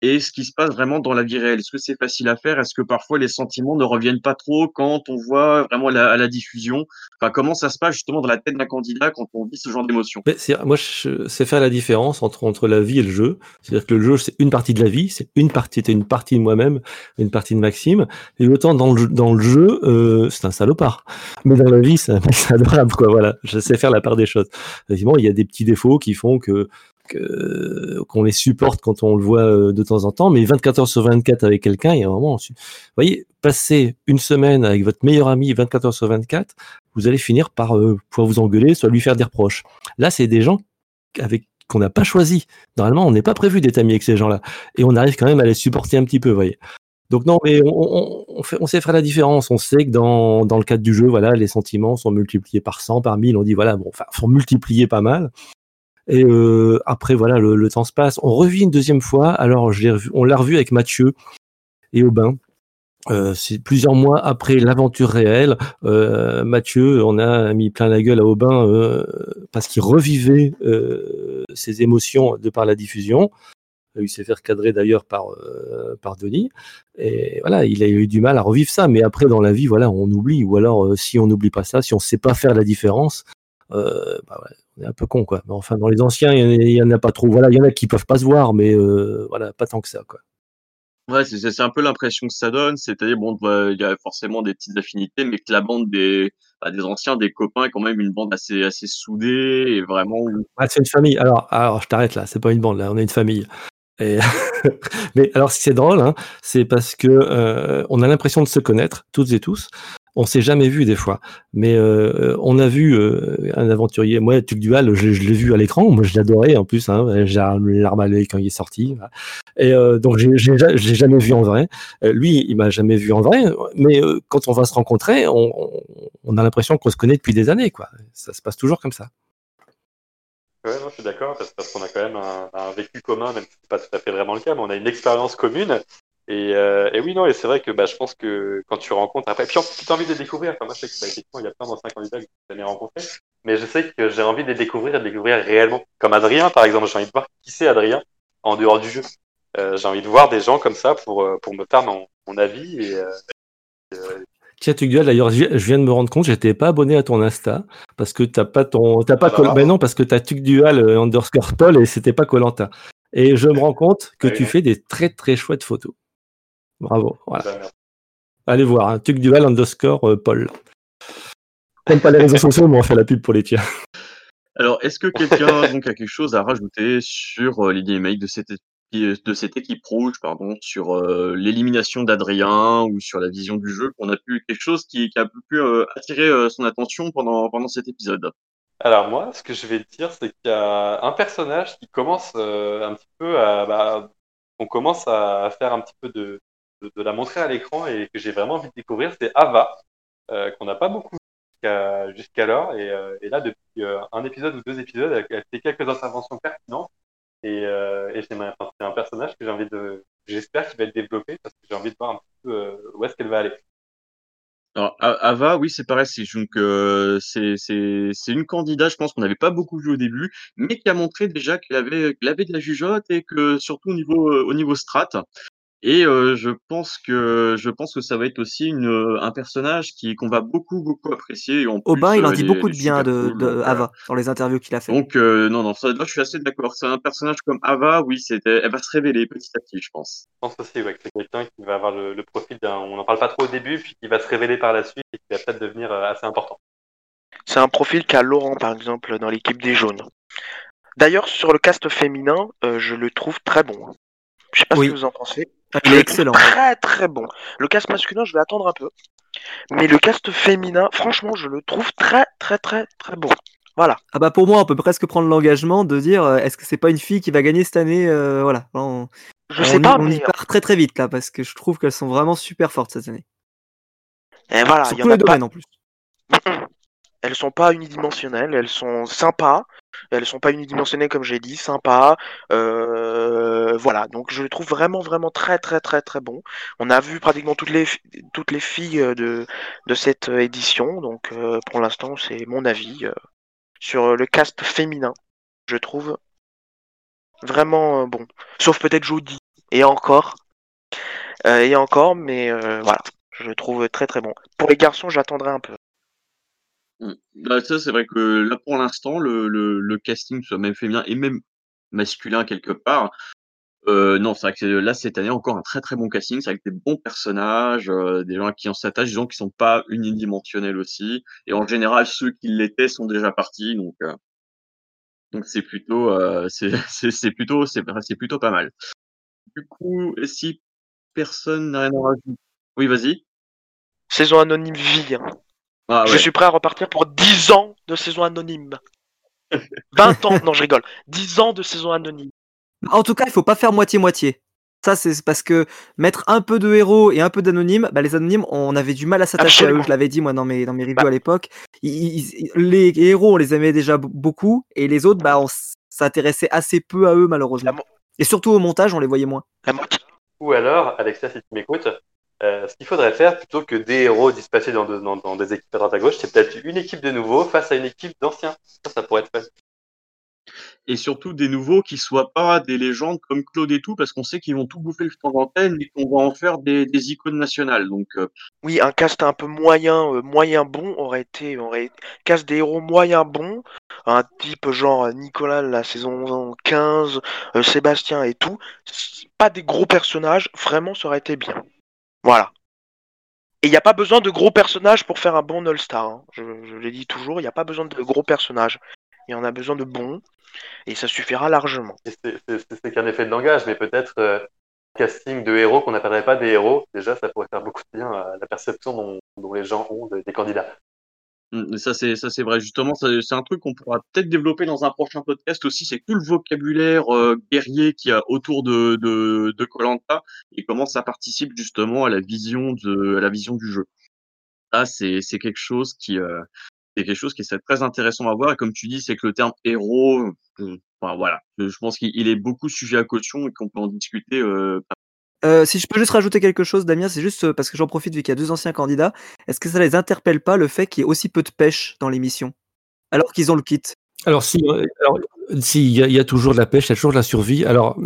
et ce qui se passe vraiment dans la vie réelle. Est-ce que c'est facile à faire? Est-ce que parfois les sentiments ne reviennent pas trop quand on voit vraiment la, à la diffusion? Enfin, comment ça se passe justement dans la tête d'un candidat quand on vit ce genre d'émotion? Moi, je sais faire la différence entre, entre la vie et le jeu. C'est-à-dire que le jeu, c'est une partie de la vie, c'est une partie, c'était une partie de moi-même, une partie de Maxime. Et autant dans le dans le jeu euh, c'est un salopard. Mais dans la vie, c'est un adorable, quoi. Voilà, je sais faire la part des choses. Effectivement, il y a des petits défauts qui font que- qu'on les supporte quand on le voit euh, de temps en temps, mais 24 heures sur 24 avec quelqu'un, il y a un moment, vous voyez, passer une semaine avec votre meilleur ami 24 heures sur 24, vous allez finir par euh, pouvoir vous engueuler, soit lui faire des reproches. Là, c'est des gens avec qu'on n'a pas choisi. Normalement, on n'est pas prévu d'être amis avec ces gens-là, et on arrive quand même à les supporter un petit peu, vous voyez. Donc non, mais on, sait faire la différence. On sait que dans, dans le cadre du jeu, voilà, les sentiments sont multipliés par 100, par 1000. On dit voilà, bon, enfin, sont multipliés pas mal. Et euh, après, voilà, le, le temps se passe. On revit une deuxième fois. Alors, je revu- on l'a revu avec Mathieu et Aubin. Euh, c'est plusieurs mois après l'aventure réelle. Euh, Mathieu, on a mis plein la gueule à Aubin euh, parce qu'il revivait euh, ses émotions de par la diffusion. Il s'est fait recadrer d'ailleurs par, euh, par Denis. Et voilà, il a eu du mal à revivre ça. Mais après, dans la vie, voilà, on oublie. Ou alors, euh, si on n'oublie pas ça, si on ne sait pas faire la différence, euh, bah ouais, on est un peu con, quoi. Mais enfin, dans les anciens, il y, en a pas trop. Voilà, il y en a qui peuvent pas se voir, mais euh, voilà, pas tant que ça, quoi. Ouais, c'est c'est un peu l'impression que ça donne. C'est-à-dire, bon, bah, il y a forcément des petites affinités, mais que la bande des, bah, des anciens, des copains, est quand même une bande assez, assez soudée et vraiment. Ah, c'est une famille. Alors, alors je t'arrête là. C'est pas une bande là. On est une famille. Et mais alors, ce qui est drôle, hein, c'est parce que euh, on a l'impression de se connaître toutes et tous. On s'est jamais vu des fois, mais euh, on a vu euh, un aventurier. Moi, Tuc Dual, je, je l'ai vu à l'écran. Moi, je l'adorais en plus. J'ai l'arme à l'œil quand il est sorti. Et euh, donc, ja- j'ai jamais vu en vrai. Euh, lui, il m'a jamais vu en vrai. Mais euh, quand on va se rencontrer, on, a l'impression qu'on se connaît depuis des années. Ça se passe toujours comme ça. Non, je suis d'accord, parce, qu'on a quand même un, un vécu commun, même si c'est pas tout à fait vraiment le cas, mais on a une expérience commune. Et, euh, et oui, non, et c'est vrai que bah, je pense que quand tu rencontres après, puis tu as envie de les découvrir. Enfin, moi, je sais que bah, effectivement, il y a plein d'anciens candidats que je n'ai jamais rencontrés, mais je sais que j'ai envie de les découvrir et de les découvrir réellement. Comme Adrien, par exemple, j'ai envie de voir qui c'est Adrien en dehors du jeu. Euh, j'ai envie de voir des gens comme ça pour, euh, pour me faire mon, mon avis. Et, euh, Tiens, Tuc Dual, d'ailleurs, je viens de me rendre compte, j'étais pas abonné à ton Insta parce que t'as pas ton, t'as pas Ah Col- ben non, parce que t'as Tuc Dual euh, underscore Paul et c'était pas Colanta. Et je me rends compte que Ah tu fais des très très chouettes photos. Bravo. Voilà. bah. Allez voir, hein, Tuc Dual underscore euh, Paul. J'aime pas les réseaux sociaux, mais on fait la pub pour les tiens. Alors, est-ce que quelqu'un donc a quelque chose à rajouter sur euh, les gameplay de cette équipe, de cette équipe rouge, pardon, sur euh, l'élimination d'Adrien ou sur la vision du jeu, qu'on a pu quelque chose qui, qui a pu euh, attirer euh, son attention pendant pendant cet épisode. Alors moi, ce que je vais dire, c'est qu'il y a un personnage qui commence euh, un petit peu à, bah, on commence à faire un petit peu de, de, la montrer à l'écran et que j'ai vraiment envie de découvrir, c'est Ava, euh, qu'on n'a pas beaucoup jusqu'à jusqu'alors et, euh, là depuis euh, un épisode ou deux épisodes, elle, fait quelques interventions pertinentes et, c'est un personnage que j'ai envie de, j'espère qu'il va être développé parce que j'ai envie de voir un peu où est-ce qu'elle va aller. Alors, Ava, oui, c'est pareil, c'est donc euh, c'est une candidate, je pense qu'on n'avait pas beaucoup vu au début, mais qui a montré déjà qu'elle avait qu'elle avait de la jugeote et que surtout au niveau au niveau strat. Et euh, je pense que je pense que ça va être aussi une un personnage qui qu'on va beaucoup beaucoup apprécier. Et en plus, Aubin, il en dit beaucoup de bien de, cool, de donc, Ava dans les interviews qu'il a fait. Donc euh, non non, ça, là, je suis assez d'accord. C'est un personnage comme Ava, oui, c'était elle va se révéler petit à petit, je pense. Je pense aussi ouais, que c'est quelqu'un qui va avoir le, le profil d'un, on n'en parle pas trop au début, puis qui va se révéler par la suite et qui va peut-être devenir assez important. C'est un profil qu'a Laurent, par exemple, dans l'équipe des jaunes. D'ailleurs, sur le cast féminin, euh, je le trouve très bon. Je sais pas Oui. ce que vous en pensez. Il est excellent. Très très bon. Le cast masculin, je vais attendre un peu. Mais le cast féminin, franchement, je le trouve très très très très bon. Voilà. Ah bah pour moi, on peut presque prendre l'engagement de dire euh, est-ce que c'est pas une fille qui va gagner cette année euh, Voilà. On, Je on sais y- pas, on y part très très vite là parce que je trouve qu'elles sont vraiment super fortes cette année. et voilà, Sur il y tous en a pas. en plus. Elles sont pas unidimensionnelles, elles sont sympas. Elles sont pas unidimensionnelles comme j'ai dit, sympas. Euh, voilà, donc je le trouve vraiment vraiment très très très très bon. On a vu pratiquement toutes les filles euh, de cette euh, édition, donc pour l'instant c'est mon avis sur le cast féminin. Je trouve vraiment bon, sauf peut-être Jodie et encore et encore, mais voilà, je le trouve très très bon. Pour les garçons, j'attendrai un peu. Mm. Bah, ça, c'est vrai que là, pour l'instant, le, le, le casting soit même féminin et même masculin quelque part. Euh, non, c'est vrai que là, cette année, encore un très très bon casting. C'est avec des bons personnages, euh, des gens qui on s'attache, des gens qui sont pas unidimensionnels aussi. Et en général, ceux qui l'étaient sont déjà partis. Donc, euh, donc c'est plutôt, euh, c'est plutôt, c'est plutôt pas mal. Du coup, si personne n'a rien à rajouter. Oui, vas-y. Saison anonyme vie. hein. Ah, Je ouais. suis prêt à repartir pour 10 ans de saison anonyme. 20 ans, non je rigole. 10 ans de saison anonyme. En tout cas, il faut pas faire moitié-moitié. Ça, c'est parce que mettre un peu de héros et un peu d'anonymes, bah, les anonymes, on avait du mal à s'attacher à eux. Je l'avais dit moi dans mes, dans mes reviews Bah. à l'époque. Les héros, on les aimait déjà beaucoup, et les autres, bah, on s'intéressait assez peu à eux malheureusement. Et surtout au montage, on les voyait moins. Ou alors, Alexia, si tu m'écoutes, euh, ce qu'il faudrait faire, plutôt que des héros dispatchés dans, de- dans, dans des équipes à droite à gauche, c'est peut-être une équipe de nouveaux face à une équipe d'anciens. Ça, ça pourrait être fun. et surtout des nouveaux qui soient pas des légendes comme Claude et tout, parce qu'on sait qu'ils vont tout bouffer le temps d'antenne et qu'on va en faire des, des icônes nationales. Donc, euh, Oui, un cast un peu moyen, euh, moyen bon aurait été, aurait cast des héros moyen bons, un type genre Nicolas la saison 15, euh, Sébastien et tout, pas des gros personnages, vraiment ça aurait été bien. Voilà. Et il n'y a pas besoin de gros personnages pour faire un bon All-Star. hein. Je, l'ai dit toujours, il n'y a pas besoin de gros personnages. Il y en a besoin de bons, et ça suffira largement. C'est- qu'un effet de langage, mais peut-être euh, casting de héros qu'on n'appellerait pas des héros. Déjà, ça pourrait faire beaucoup de bien à la perception dont les gens ont des candidats. Mm, Ça c'est ça c'est vrai. Justement c'est un truc qu'on pourra peut-être développer dans un prochain podcast aussi c'est tout le vocabulaire euh, guerrier qu'il y a autour de de de Koh-Lanta et comment ça participe justement à la vision de à la vision du jeu. Ça c'est c'est quelque chose qui euh, c'est quelque chose qui est très intéressant à voir. Et comme tu dis c'est que le terme héros euh, enfin voilà. Je pense qu'il il est beaucoup sujet à caution et qu'on peut en discuter euh, si je peux juste rajouter quelque chose, Damien, c'est juste euh, parce que j'en profite vu qu'il y a deux anciens candidats. Est-ce que ça les interpelle pas le fait qu'il y ait aussi peu de pêche dans l'émission? Alors qu'ils ont le kit Alors, si, euh, si, il y, y a toujours de la pêche, il y a toujours de la survie. Alors,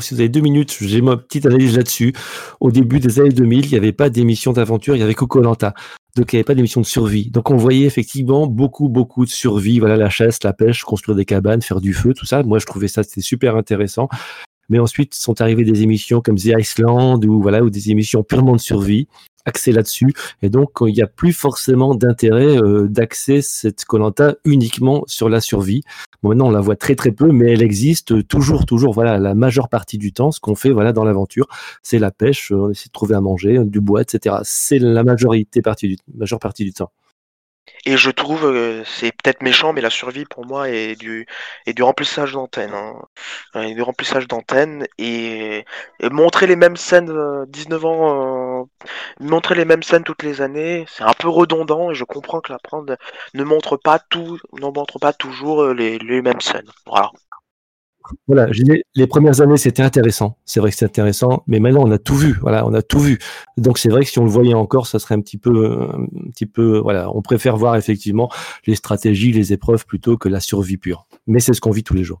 si vous avez deux minutes, j'ai ma petite analyse là-dessus. Au début des années 2000, il n'y avait pas d'émission d'aventure, il y avait Coco Lanta. Donc, il n'y avait pas d'émission de survie. Donc, on voyait effectivement beaucoup, beaucoup de survie. Voilà, la chasse, la pêche, construire des cabanes, faire du feu, tout ça. Moi, je trouvais ça, c'était super intéressant. Mais ensuite, sont arrivées des émissions comme The Iceland ou voilà, ou des émissions purement de survie, axées là-dessus. Et donc, il n'y a plus forcément d'intérêt euh, d'axer cette Colanta uniquement sur la survie. Bon, maintenant, on la voit très très peu, mais elle existe toujours, toujours. Voilà, la majeure partie du temps, ce qu'on fait, voilà, dans l'aventure, c'est la pêche. euh, On essaie de trouver à manger, du bois, etc. C'est la majorité partie du, majeure partie du temps. Et je trouve, euh, c'est peut-être méchant, mais la survie pour moi est du, est du remplissage d'antenne. Hein. Du remplissage d'antenne et, et montrer les mêmes scènes, euh, 19 ans, euh, montrer les mêmes scènes toutes les années, c'est un peu redondant et je comprends que la prendre ne montre pas tout, ne montre pas toujours euh, les, les mêmes scènes. Voilà. Voilà, les premières années, c'était intéressant. C'est vrai que c'est intéressant, mais maintenant, on a tout vu. Voilà, on a tout vu. Donc, c'est vrai que si on le voyait encore, ça serait un petit peu, un petit peu, voilà, on préfère voir effectivement les stratégies, les épreuves plutôt que la survie pure. Mais c'est ce qu'on vit tous les jours.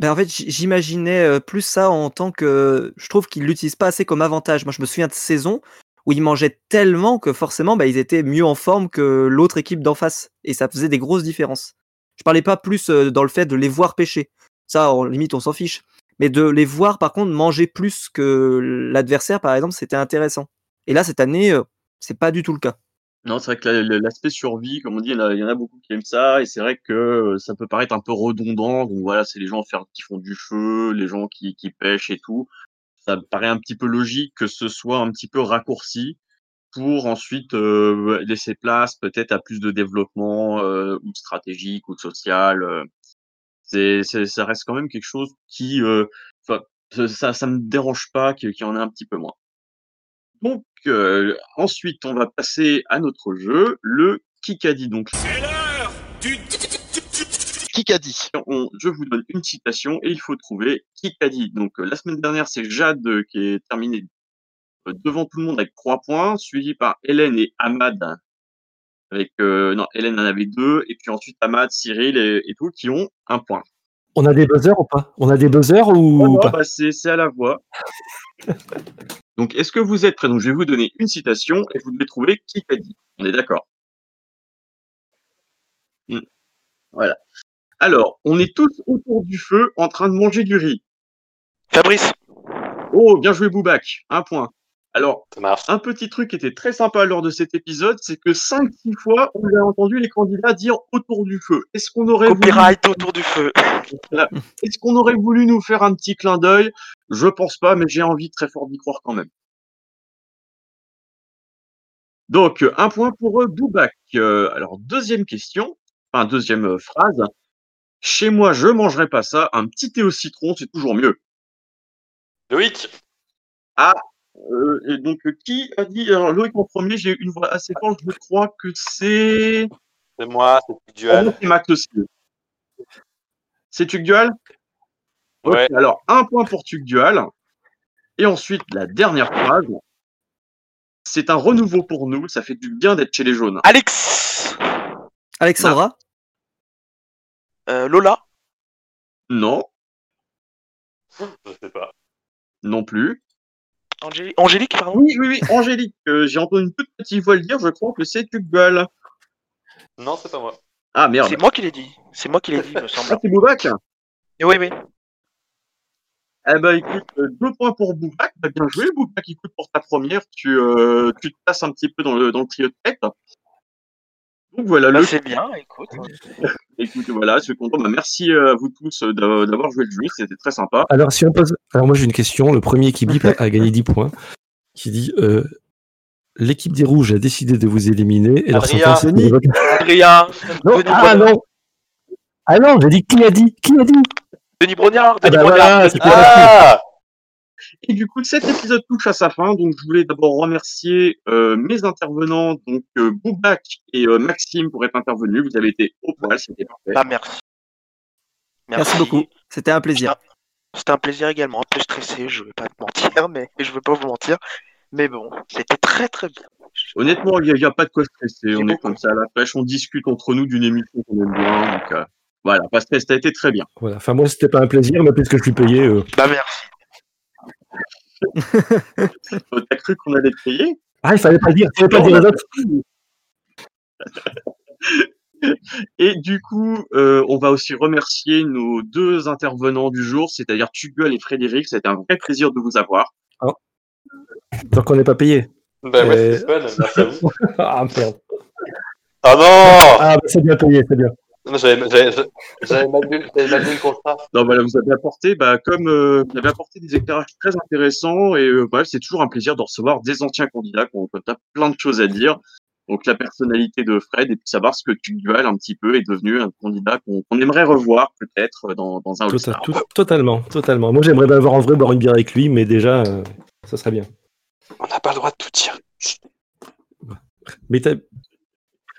Ben en fait, j'imaginais euh, plus ça en tant que. Je trouve qu'ils l'utilisent pas assez comme avantage. Moi, je me souviens de saisons où ils mangeaient tellement que forcément, bah, ils étaient mieux en forme que l'autre équipe d'en face. Et ça faisait des grosses différences. Je parlais pas plus euh, dans le fait de les voir pêcher. Ça, en limite, on s'en fiche. Mais de les voir, par contre, manger plus que l'adversaire, par exemple, c'était intéressant. Et là, cette année, euh, c'est pas du tout le cas. Non, c'est vrai que la- la- l'aspect survie, comme on dit, il y, en a, beaucoup qui aiment ça, et c'est vrai que euh, ça peut paraître un peu redondant. Donc voilà, c'est les gens qui font du feu, les gens qui, pêchent et tout. Ça me paraît un petit peu logique que ce soit un petit peu raccourci pour ensuite euh, laisser place peut-être à plus de développement euh, ou stratégique ou social. C'est, c'est, ça reste quand même quelque chose qui, euh, enfin, ça, ça me dérange pas qu'il y en ait un petit peu moins. Donc euh, ensuite, on va passer à notre jeu, le Kikadi. Donc Kikadi. On- je vous donne une citation et il faut trouver Kikadi. Donc euh, la semaine dernière, c'est Jade euh, qui est terminé euh, devant tout le monde avec trois points, suivi par Hélène et Ahmad avec euh, non Hélène en avait deux et puis ensuite Ahmad, Cyril et, et tout qui ont un point. On a des buzzers ou pas? On a des buzzers ou Oh bah, c'est c'est à la voix. Donc est-ce que vous êtes prêts? Donc je vais vous donner une citation et vous devez trouver qui a dit. On est d'accord? Hmm. Voilà. Alors, on est tous autour du feu en train de manger du riz. Fabrice, Oh, bien joué Boubac, un point. Alors, un petit truc qui était très sympa lors de cet épisode, c'est que 5-6 fois, on a entendu les candidats dire autour du feu. Est-ce qu'on aurait voulu, copyright autour du feu. est-ce qu'on aurait voulu nous faire un petit clin d'œil? Je pense pas, mais j'ai envie très fort d'y croire quand même. Donc, un point pour euh, Boubac. Euh, alors, deuxième question, enfin, deuxième euh, phrase. Chez moi, je mangerai pas ça. Un petit thé au citron, c'est toujours mieux. Loïc Euh, et donc, euh, qui a dit Alors, Loïc en premier, j'ai une voix assez forte. Je crois que c'est. C'est moi, c'est Ah Dual. non, c'est Max aussi. C'est Tugdual Ok, Ouais. alors, un point pour Tugdual. Et ensuite, la dernière phrase. C'est un renouveau pour nous. Ça fait du bien d'être chez les jaunes. Alex, Alexandra? Euh, Lola, Non, Je sais pas. non plus. Angélique, Angélique pardon? Oui, oui, oui, Angélique. euh, j'ai entendu une toute petite voix le dire. Je crois que c'est Tugdual. Non, c'est pas moi. Ah merde. C'est moi qui l'ai dit. C'est moi qui l'ai dit, me semble. Ah, c'est Boubac? Et oui, oui. Eh ben, écoute, euh, deux points pour Boubac. Bah, bien joué, Boubac. Écoute, pour ta première, tu, euh, tu te passes un petit peu dans le, dans le trio de tête. Donc voilà, Bah, le c'est bien, écoute. Écoutez, voilà, je suis content. Bah, merci euh, à vous tous euh, d'a- d'avoir joué le jeu, c'était très sympa. Alors, si on pose. Alors, moi, j'ai une question. Le premier qui bip a, a gagné 10 points. Qui dit euh, L'équipe des Rouges a décidé de vous éliminer. Et leur sentence est Denis. révoquée. Adrien, Non, Denis ah non Ah non, j'ai dit qui a dit? Qui a dit? Denis Brognard, Ah Denis bah Brognard. voilà. Ah Et du coup, cet épisode touche à sa fin. Donc, je voulais d'abord remercier euh, mes intervenants, donc euh, Boubac et euh, Maxime, pour être intervenus. Vous avez été au poil, c'était parfait. Bah, merci. Merci beaucoup. C'était un plaisir. C'était un plaisir également. Un peu stressé, je vais pas te mentir, mais je vais pas vous mentir. Mais bon, c'était très très bien. Honnêtement, il n'y a, pas de quoi stresser. On est comme ça à la pêche, on discute entre nous d'une émission qu'on aime bien. Donc, euh, voilà, pas de stress, ça a été très bien. Voilà. Enfin, moi, c'était pas un plaisir, mais puisque je suis payé. euh, Bah, merci. Euh, T'as cru qu'on allait te payer? Ah, il fallait pas le dire. Il fallait pas dire on les a- autres. Et du coup, euh, on va aussi remercier nos deux intervenants du jour, c'est-à-dire Tuguel et Frédéric. C'était un vrai plaisir de vous avoir. Tant qu'on n'est pas payé. Ouais, c'est fun, merci à vous. Ah, merde. Ah non Ah, bah, c'est bien payé, c'est bien. Non, J'avais mal lu j'avais mal lu le contrat. Non, vous avez apporté, bah, comme euh, vous avez apporté des éclairages très intéressants et euh, c'est toujours un plaisir de recevoir des anciens candidats qui ont qui ont plein de choses à dire. Donc la personnalité de Fred et puis savoir ce que Tuguel un petit peu est devenu un candidat qu'on aimerait revoir peut-être dans, dans un All-Star. tout- totalement, totalement. Moi, j'aimerais bien avoir en vrai boire une bière avec lui, mais déjà, euh, ça serait bien. On n'a pas le droit de tout dire. Mais t'as-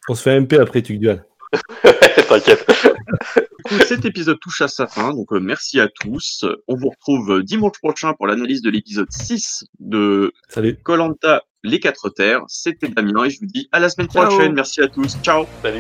on se fait MP après tu duel. T'inquiète. Cet épisode touche à sa fin, donc euh, merci à tous. On vous retrouve euh, dimanche prochain pour l'analyse de l'épisode 6 de Salut. Colanta Les Quatre Terres. C'était Damien et je vous dis à la semaine Ciao. prochaine. Merci à tous. Ciao.